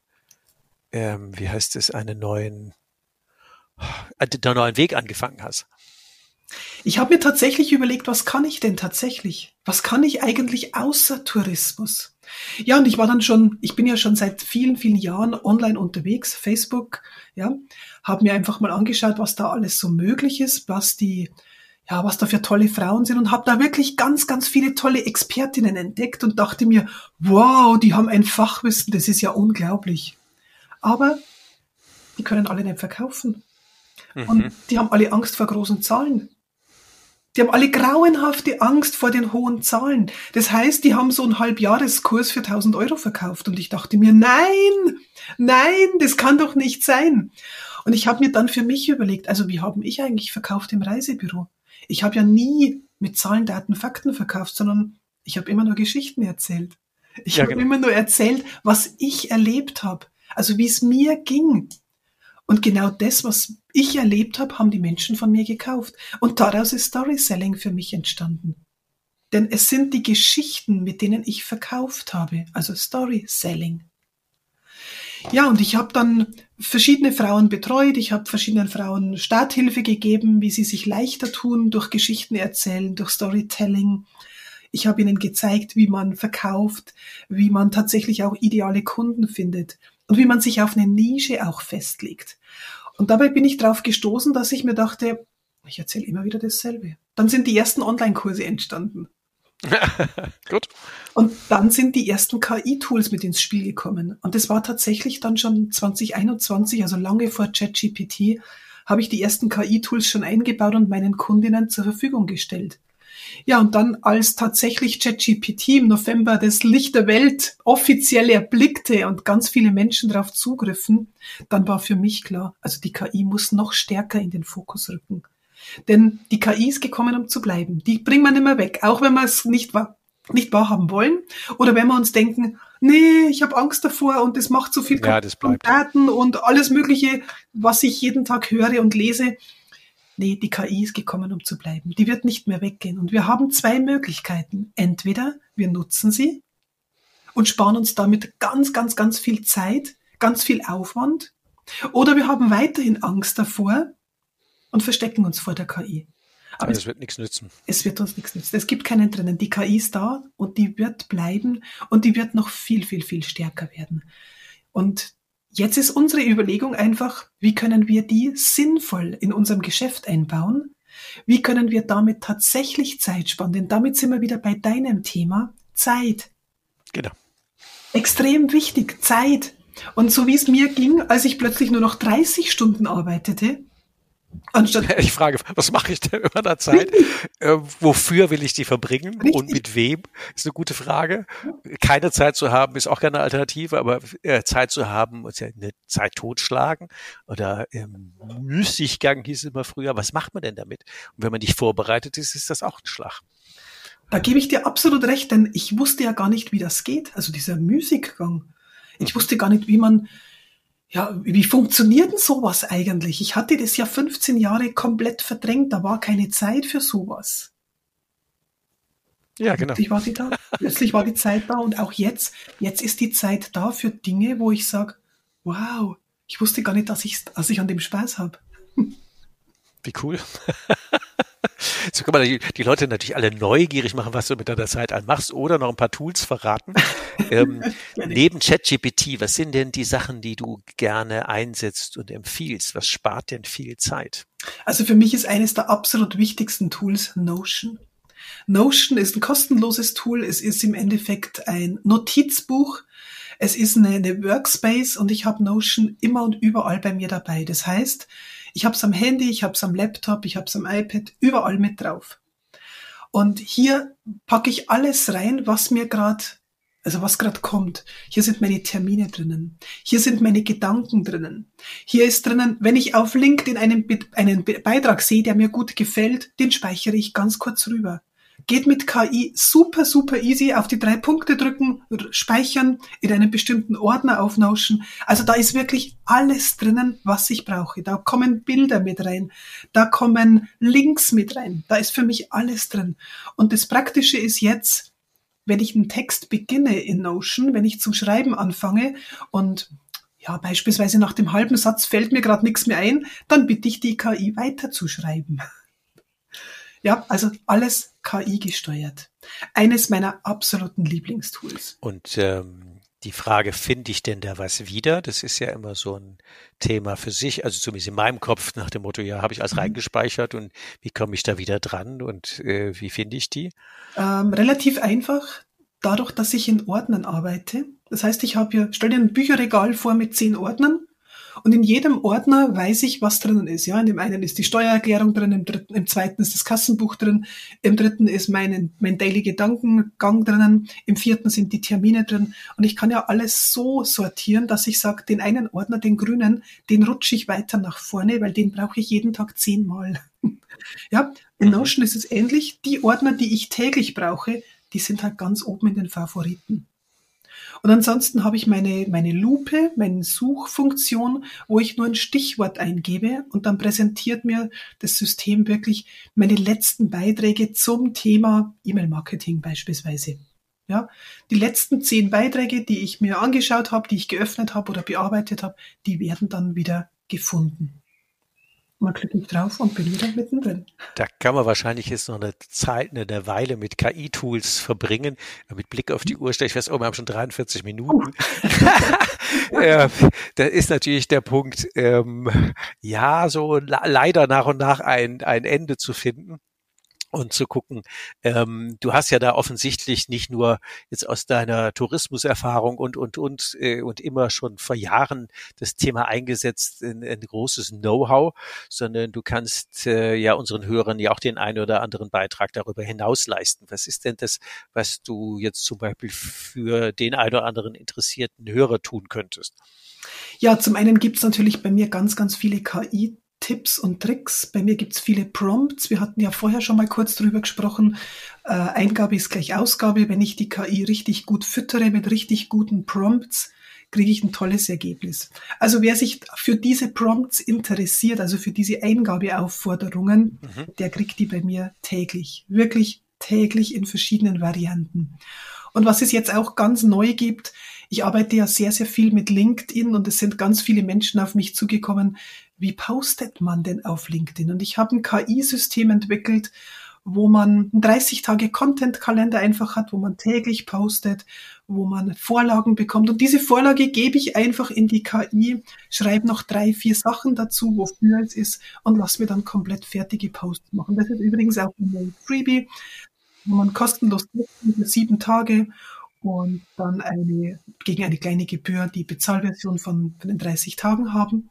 ähm, wie heißt es, einen neuen, einen äh, neuen Weg angefangen hast? Ich habe mir tatsächlich überlegt, was kann ich denn tatsächlich? Was kann ich eigentlich außer Tourismus? Ja, und ich war dann schon, ich bin ja schon seit vielen, vielen Jahren online unterwegs, Facebook, ja, habe mir einfach mal angeschaut, was da alles so möglich ist, was die ja, was da für tolle Frauen sind und habe da wirklich ganz, ganz viele tolle Expertinnen entdeckt und dachte mir, wow, die haben ein Fachwissen, das ist ja unglaublich. Aber die können alle nicht verkaufen. Mhm. Und die haben alle Angst vor großen Zahlen. Die haben alle grauenhafte Angst vor den hohen Zahlen. Das heißt, die haben so einen Halbjahreskurs für 1000 Euro verkauft. Und ich dachte mir, nein, nein, das kann doch nicht sein. Und ich habe mir dann für mich überlegt, also wie haben ich eigentlich verkauft im Reisebüro? Ich habe ja nie mit Zahlen, Daten, Fakten verkauft, sondern ich habe immer nur Geschichten erzählt. Ich ja, habe genau. immer nur erzählt, was ich erlebt habe, also wie es mir ging. Und genau das, was ich erlebt habe, haben die Menschen von mir gekauft. Und daraus ist Storyselling für mich entstanden. Denn es sind die Geschichten, mit denen ich verkauft habe, also Storyselling. Ja, und ich habe dann verschiedene Frauen betreut. Ich habe verschiedenen Frauen Starthilfe gegeben, wie sie sich leichter tun durch Geschichten erzählen, durch Storytelling. Ich habe ihnen gezeigt, wie man verkauft, wie man tatsächlich auch ideale Kunden findet und wie man sich auf eine Nische auch festlegt. Und dabei bin ich darauf gestoßen, dass ich mir dachte, ich erzähle immer wieder dasselbe. Dann sind die ersten Online-Kurse entstanden. Gut. Und dann sind die ersten KI-Tools mit ins Spiel gekommen. Und das war tatsächlich dann schon 2021, also lange vor ChatGPT, habe ich die ersten KI-Tools schon eingebaut und meinen Kundinnen zur Verfügung gestellt. Ja, und dann als tatsächlich ChatGPT im November das Licht der Welt offiziell erblickte und ganz viele Menschen darauf zugriffen, dann war für mich klar, also die KI muss noch stärker in den Fokus rücken. Denn die KI ist gekommen, um zu bleiben. Die bringt man immer weg, auch wenn wir es nicht, wahr, nicht wahrhaben wollen oder wenn wir uns denken, nee, ich habe Angst davor und es macht so viel ja, Daten und alles Mögliche, was ich jeden Tag höre und lese. Nee, die KI ist gekommen, um zu bleiben. Die wird nicht mehr weggehen. Und wir haben zwei Möglichkeiten. Entweder wir nutzen sie und sparen uns damit ganz, ganz, ganz viel Zeit, ganz viel Aufwand. Oder wir haben weiterhin Angst davor und verstecken uns vor der KI. Aber es, wird nichts nützen. Es wird uns nichts nützen. Es gibt keinen drinnen. Die KI ist da und die wird bleiben und die wird noch viel, viel, viel stärker werden. Und Jetzt ist unsere Überlegung einfach, wie können wir die sinnvoll in unserem Geschäft einbauen? Wie können wir damit tatsächlich Zeit sparen? Denn damit sind wir wieder bei deinem Thema Zeit. Genau. Extrem wichtig, Zeit. Und so wie es mir ging, als ich plötzlich nur noch 30 Stunden arbeitete, Anstatt ich frage, was mache ich denn in der Zeit? Äh, wofür will ich die verbringen Richtig. und mit wem? Ist eine gute Frage. Keine Zeit zu haben ist auch keine Alternative, aber äh, Zeit zu haben, ist ja eine Zeit totschlagen oder ähm, Müßiggang hieß es immer früher. Was macht man denn damit? Und wenn man nicht vorbereitet ist, ist das auch ein Schlag. Da gebe ich dir absolut recht, denn ich wusste ja gar nicht, wie das geht. Also dieser Müßiggang. Ich mhm. wusste gar nicht, wie man ja, wie funktioniert denn sowas eigentlich? Ich hatte das ja 15 Jahre komplett verdrängt, da war keine Zeit für sowas. Ja, genau. Plötzlich war die da. Plötzlich war die Zeit da und auch jetzt, jetzt ist die Zeit da für Dinge, wo ich sage, wow, ich wusste gar nicht, dass ich, dass ich an dem Spaß habe. Wie cool. So kann man die, die, Leute natürlich alle neugierig machen, was du mit deiner Zeit anmachst oder noch ein paar Tools verraten. ähm, neben ChatGPT, was sind denn die Sachen, die du gerne einsetzt und empfiehlst? Was spart denn viel Zeit? Also für mich ist eines der absolut wichtigsten Tools Notion. Notion ist ein kostenloses Tool. Es ist im Endeffekt ein Notizbuch. Es ist eine, eine Workspace und ich habe Notion immer und überall bei mir dabei. Das heißt, ich habe es am Handy, ich habe es am Laptop, ich habe es am iPad, überall mit drauf. Und hier packe ich alles rein, was mir gerade, also was gerade kommt. Hier sind meine Termine drinnen. Hier sind meine Gedanken drinnen. Hier ist drinnen, wenn ich auf LinkedIn einen, einen Beitrag sehe, der mir gut gefällt, den speichere ich ganz kurz rüber. Geht mit KI super, super easy auf die drei Punkte drücken, speichern, in einen bestimmten Ordner aufnauschen. Also da ist wirklich alles drinnen, was ich brauche. Da kommen Bilder mit rein, da kommen Links mit rein. Da ist für mich alles drin. Und das Praktische ist jetzt, wenn ich einen Text beginne in Notion, wenn ich zum Schreiben anfange und ja, beispielsweise nach dem halben Satz fällt mir gerade nichts mehr ein, dann bitte ich die KI weiterzuschreiben. Ja, also alles KI gesteuert. Eines meiner absoluten Lieblingstools. Und ähm, die Frage, finde ich denn da was wieder? Das ist ja immer so ein Thema für sich, also zumindest in meinem Kopf nach dem Motto, ja, habe ich alles mhm. reingespeichert und wie komme ich da wieder dran und äh, wie finde ich die? Ähm, relativ einfach, dadurch, dass ich in Ordnern arbeite. Das heißt, ich habe hier, stell dir ein Bücherregal vor mit zehn Ordnern und in jedem Ordner weiß ich, was drinnen ist. Ja, in dem einen ist die Steuererklärung drin, im dritten, im zweiten ist das Kassenbuch drin, im dritten ist mein, mein Daily Gedankengang drinnen, im vierten sind die Termine drin. Und ich kann ja alles so sortieren, dass ich sage, den einen Ordner, den grünen, den rutsche ich weiter nach vorne, weil den brauche ich jeden Tag zehnmal. ja, in mhm. Notion ist es ähnlich. Die Ordner, die ich täglich brauche, die sind halt ganz oben in den Favoriten. Und ansonsten habe ich meine, meine Lupe, meine Suchfunktion, wo ich nur ein Stichwort eingebe und dann präsentiert mir das System wirklich meine letzten Beiträge zum Thema E-Mail-Marketing beispielsweise. Ja, die letzten zehn Beiträge, die ich mir angeschaut habe, die ich geöffnet habe oder bearbeitet habe, die werden dann wieder gefunden. Man klickt drauf und bin wieder mittendrin. Da kann man wahrscheinlich jetzt noch eine Zeit, eine Weile mit KI-Tools verbringen. Mit Blick auf die Uhr stelle ich fest, oh, wir haben schon 43 Minuten. Uh. äh, da ist natürlich der Punkt, ähm, ja, so leider nach und nach ein, ein Ende zu finden. Und zu gucken, ähm, du hast ja da offensichtlich nicht nur jetzt aus deiner Tourismuserfahrung und und und äh, und immer schon vor Jahren das Thema eingesetzt, ein, ein großes Know-how, sondern du kannst äh, ja unseren Hörern ja auch den einen oder anderen Beitrag darüber hinaus leisten. Was ist denn das, was du jetzt zum Beispiel für den einen oder anderen interessierten Hörer tun könntest? Ja, zum einen gibt's natürlich bei mir ganz, ganz viele KI Tipps und Tricks. Bei mir gibt's viele Prompts. Wir hatten ja vorher schon mal kurz drüber gesprochen. Äh, Eingabe ist gleich Ausgabe. Wenn ich die KI richtig gut füttere mit richtig guten Prompts, kriege ich ein tolles Ergebnis. Also wer sich für diese Prompts interessiert, also für diese Eingabeaufforderungen, mhm. der kriegt die bei mir täglich. Wirklich täglich in verschiedenen Varianten. Und was es jetzt auch ganz neu gibt, ich arbeite ja sehr, sehr viel mit LinkedIn und es sind ganz viele Menschen auf mich zugekommen, wie postet man denn auf LinkedIn? Und ich habe ein KI-System entwickelt, wo man 30 Tage Content-Kalender einfach hat, wo man täglich postet, wo man Vorlagen bekommt. Und diese Vorlage gebe ich einfach in die KI, schreibe noch drei, vier Sachen dazu, wofür es ist und lass mir dann komplett fertige Posts machen. Das ist übrigens auch ein Freebie, wo man kostenlos für sieben Tage und dann eine, gegen eine kleine Gebühr die Bezahlversion von, von den 30 Tagen haben.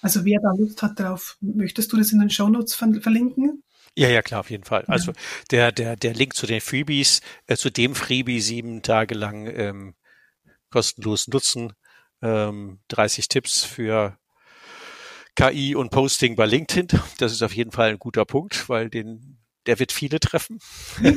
Also wer da Lust hat drauf, möchtest du das in den Show Notes verlinken? Ja, ja, klar, auf jeden Fall. Ja. Also der, der, der Link zu den Freebies, äh, zu dem Freebie sieben Tage lang ähm, kostenlos nutzen, ähm, 30 Tipps für KI und Posting bei LinkedIn. Das ist auf jeden Fall ein guter Punkt, weil den der wird viele treffen.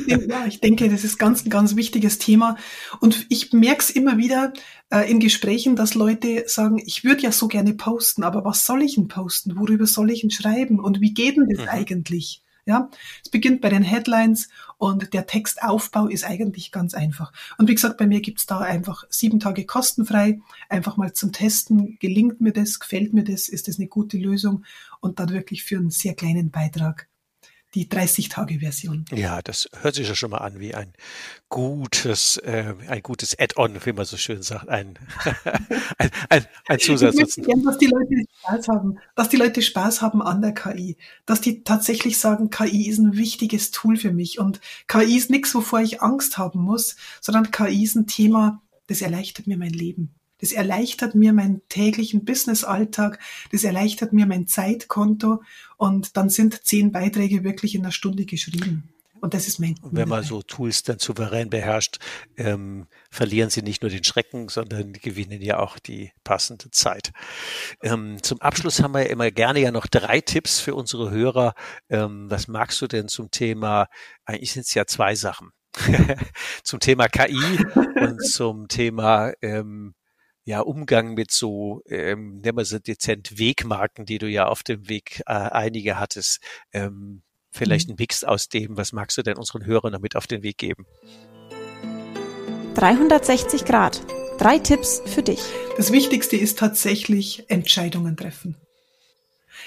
Ja, ich denke, das ist ganz, ein ganz wichtiges Thema. Und ich merke es immer wieder äh, in Gesprächen, dass Leute sagen, ich würde ja so gerne posten, aber was soll ich denn posten? Worüber soll ich denn schreiben? Und wie geht denn das mhm. eigentlich? Ja, es beginnt bei den Headlines und der Textaufbau ist eigentlich ganz einfach. Und wie gesagt, bei mir gibt's da einfach sieben Tage kostenfrei, einfach mal zum Testen. Gelingt mir das? Gefällt mir das? Ist das eine gute Lösung? Und dann wirklich für einen sehr kleinen Beitrag die 30-Tage-Version. Ja, das hört sich ja schon mal an wie ein gutes, äh, ein gutes Add-on, wie man so schön sagt, ein, ein, ein, ein Zusatznutzen. Gern, dass die Leute Spaß haben, dass die Leute Spaß haben an der KI, dass die tatsächlich sagen, KI ist ein wichtiges Tool für mich und KI ist nichts, wovor ich Angst haben muss, sondern KI ist ein Thema, das erleichtert mir mein Leben. Das erleichtert mir meinen täglichen Business-Alltag. Das erleichtert mir mein Zeitkonto. Und dann sind zehn Beiträge wirklich in einer Stunde geschrieben. Und das ist mein Und wenn man so Tools dann souverän beherrscht, ähm, verlieren sie nicht nur den Schrecken, sondern gewinnen ja auch die passende Zeit. Ähm, zum Abschluss haben wir ja immer gerne ja noch drei Tipps für unsere Hörer. Ähm, was magst du denn zum Thema, eigentlich sind es ja zwei Sachen. zum Thema KI und zum Thema ähm, ja, Umgang mit so, ähm, nennen wir sie dezent Wegmarken, die du ja auf dem Weg äh, einige hattest. Ähm, vielleicht mhm. ein Mix aus dem, was magst du denn unseren Hörern damit auf den Weg geben? 360 Grad. Drei Tipps für dich. Das Wichtigste ist tatsächlich Entscheidungen treffen.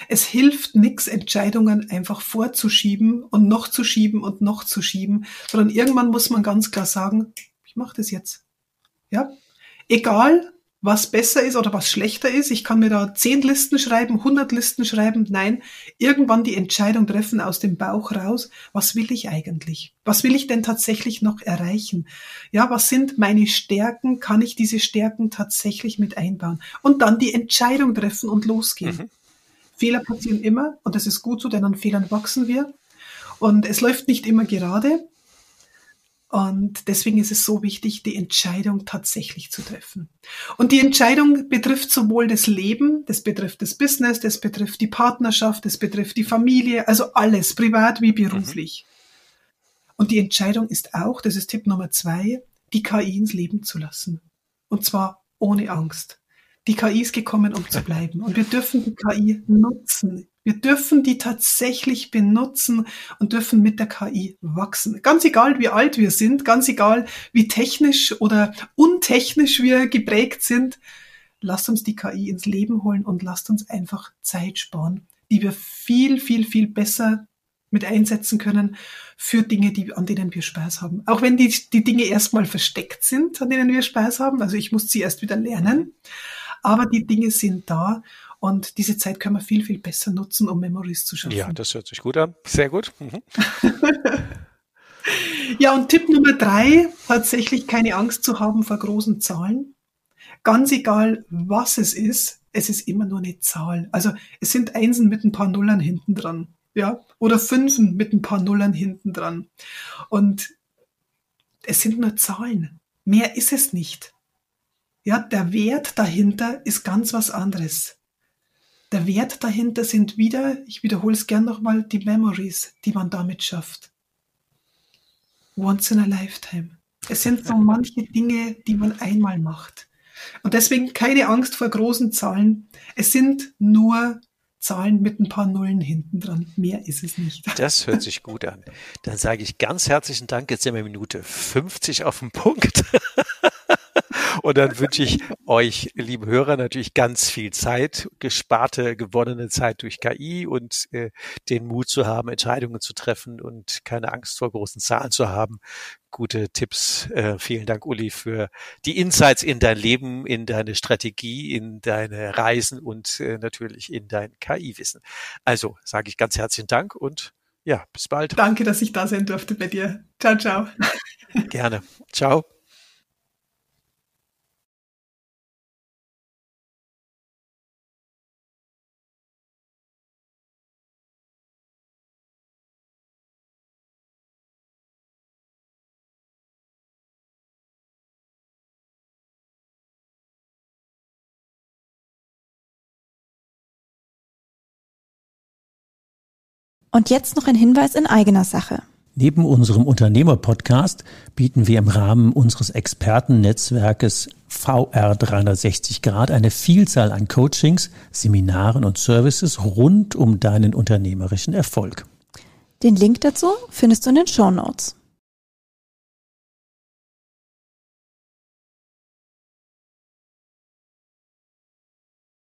Es hilft nichts, Entscheidungen einfach vorzuschieben und noch zu schieben und noch zu schieben, sondern irgendwann muss man ganz klar sagen, ich mache das jetzt. Ja, egal was besser ist oder was schlechter ist. Ich kann mir da zehn Listen schreiben, hundert Listen schreiben. Nein, irgendwann die Entscheidung treffen aus dem Bauch raus. Was will ich eigentlich? Was will ich denn tatsächlich noch erreichen? Ja, was sind meine Stärken? Kann ich diese Stärken tatsächlich mit einbauen? Und dann die Entscheidung treffen und losgehen. Mhm. Fehler passieren immer und das ist gut so, denn an Fehlern wachsen wir. Und es läuft nicht immer gerade. Und deswegen ist es so wichtig, die Entscheidung tatsächlich zu treffen. Und die Entscheidung betrifft sowohl das Leben, das betrifft das Business, das betrifft die Partnerschaft, das betrifft die Familie, also alles, privat wie beruflich. Mhm. Und die Entscheidung ist auch, das ist Tipp Nummer zwei, die KI ins Leben zu lassen. Und zwar ohne Angst. Die KI ist gekommen, um zu bleiben. Und wir dürfen die KI nutzen. Wir dürfen die tatsächlich benutzen und dürfen mit der KI wachsen. Ganz egal, wie alt wir sind, ganz egal, wie technisch oder untechnisch wir geprägt sind. Lasst uns die KI ins Leben holen und lasst uns einfach Zeit sparen, die wir viel, viel, viel besser mit einsetzen können für Dinge, die, an denen wir Spaß haben. Auch wenn die, die Dinge erstmal versteckt sind, an denen wir Spaß haben. Also ich muss sie erst wieder lernen. Aber die Dinge sind da Und diese Zeit können wir viel, viel besser nutzen, um Memories zu schaffen. Ja, das hört sich gut an. Sehr gut. Mhm. ja, und Tipp Nummer drei, tatsächlich keine Angst zu haben vor großen Zahlen. Ganz egal, was es ist, es ist immer nur eine Zahl. Also es sind Einsen mit ein paar Nullern hinten dran. Ja, oder Fünfen mit ein paar Nullern hinten dran. Und es sind nur Zahlen. Mehr ist es nicht. Ja, der Wert dahinter ist ganz was anderes. Der Wert dahinter sind wieder, ich wiederhole es gern nochmal, die Memories, die man damit schafft. Once in a lifetime. Es sind so manche Dinge, die man einmal macht. Und deswegen keine Angst vor großen Zahlen. Es sind nur Zahlen mit ein paar Nullen hinten dran. Mehr ist es nicht. Das hört sich gut an. Dann sage ich ganz herzlichen Dank. Jetzt sind wir Minute 50 auf dem Punkt. Und dann wünsche ich euch, liebe Hörer, natürlich ganz viel Zeit, gesparte, gewonnene Zeit durch KI und äh, den Mut zu haben, Entscheidungen zu treffen und keine Angst vor großen Zahlen zu haben. Gute Tipps. Äh, vielen Dank, Uli, für die Insights in dein Leben, in deine Strategie, in deine Reisen und äh, natürlich in dein KI-Wissen. Also sage ich ganz herzlichen Dank und ja, bis bald. Danke, dass ich da sein durfte bei dir. Ciao, ciao. Gerne. Ciao. Und jetzt noch ein Hinweis in eigener Sache. Neben unserem Unternehmer-Podcast bieten wir im Rahmen unseres Expertennetzwerkes VR 360 Grad eine Vielzahl an Coachings, Seminaren und Services rund um deinen unternehmerischen Erfolg. Den Link dazu findest du in den Show Notes.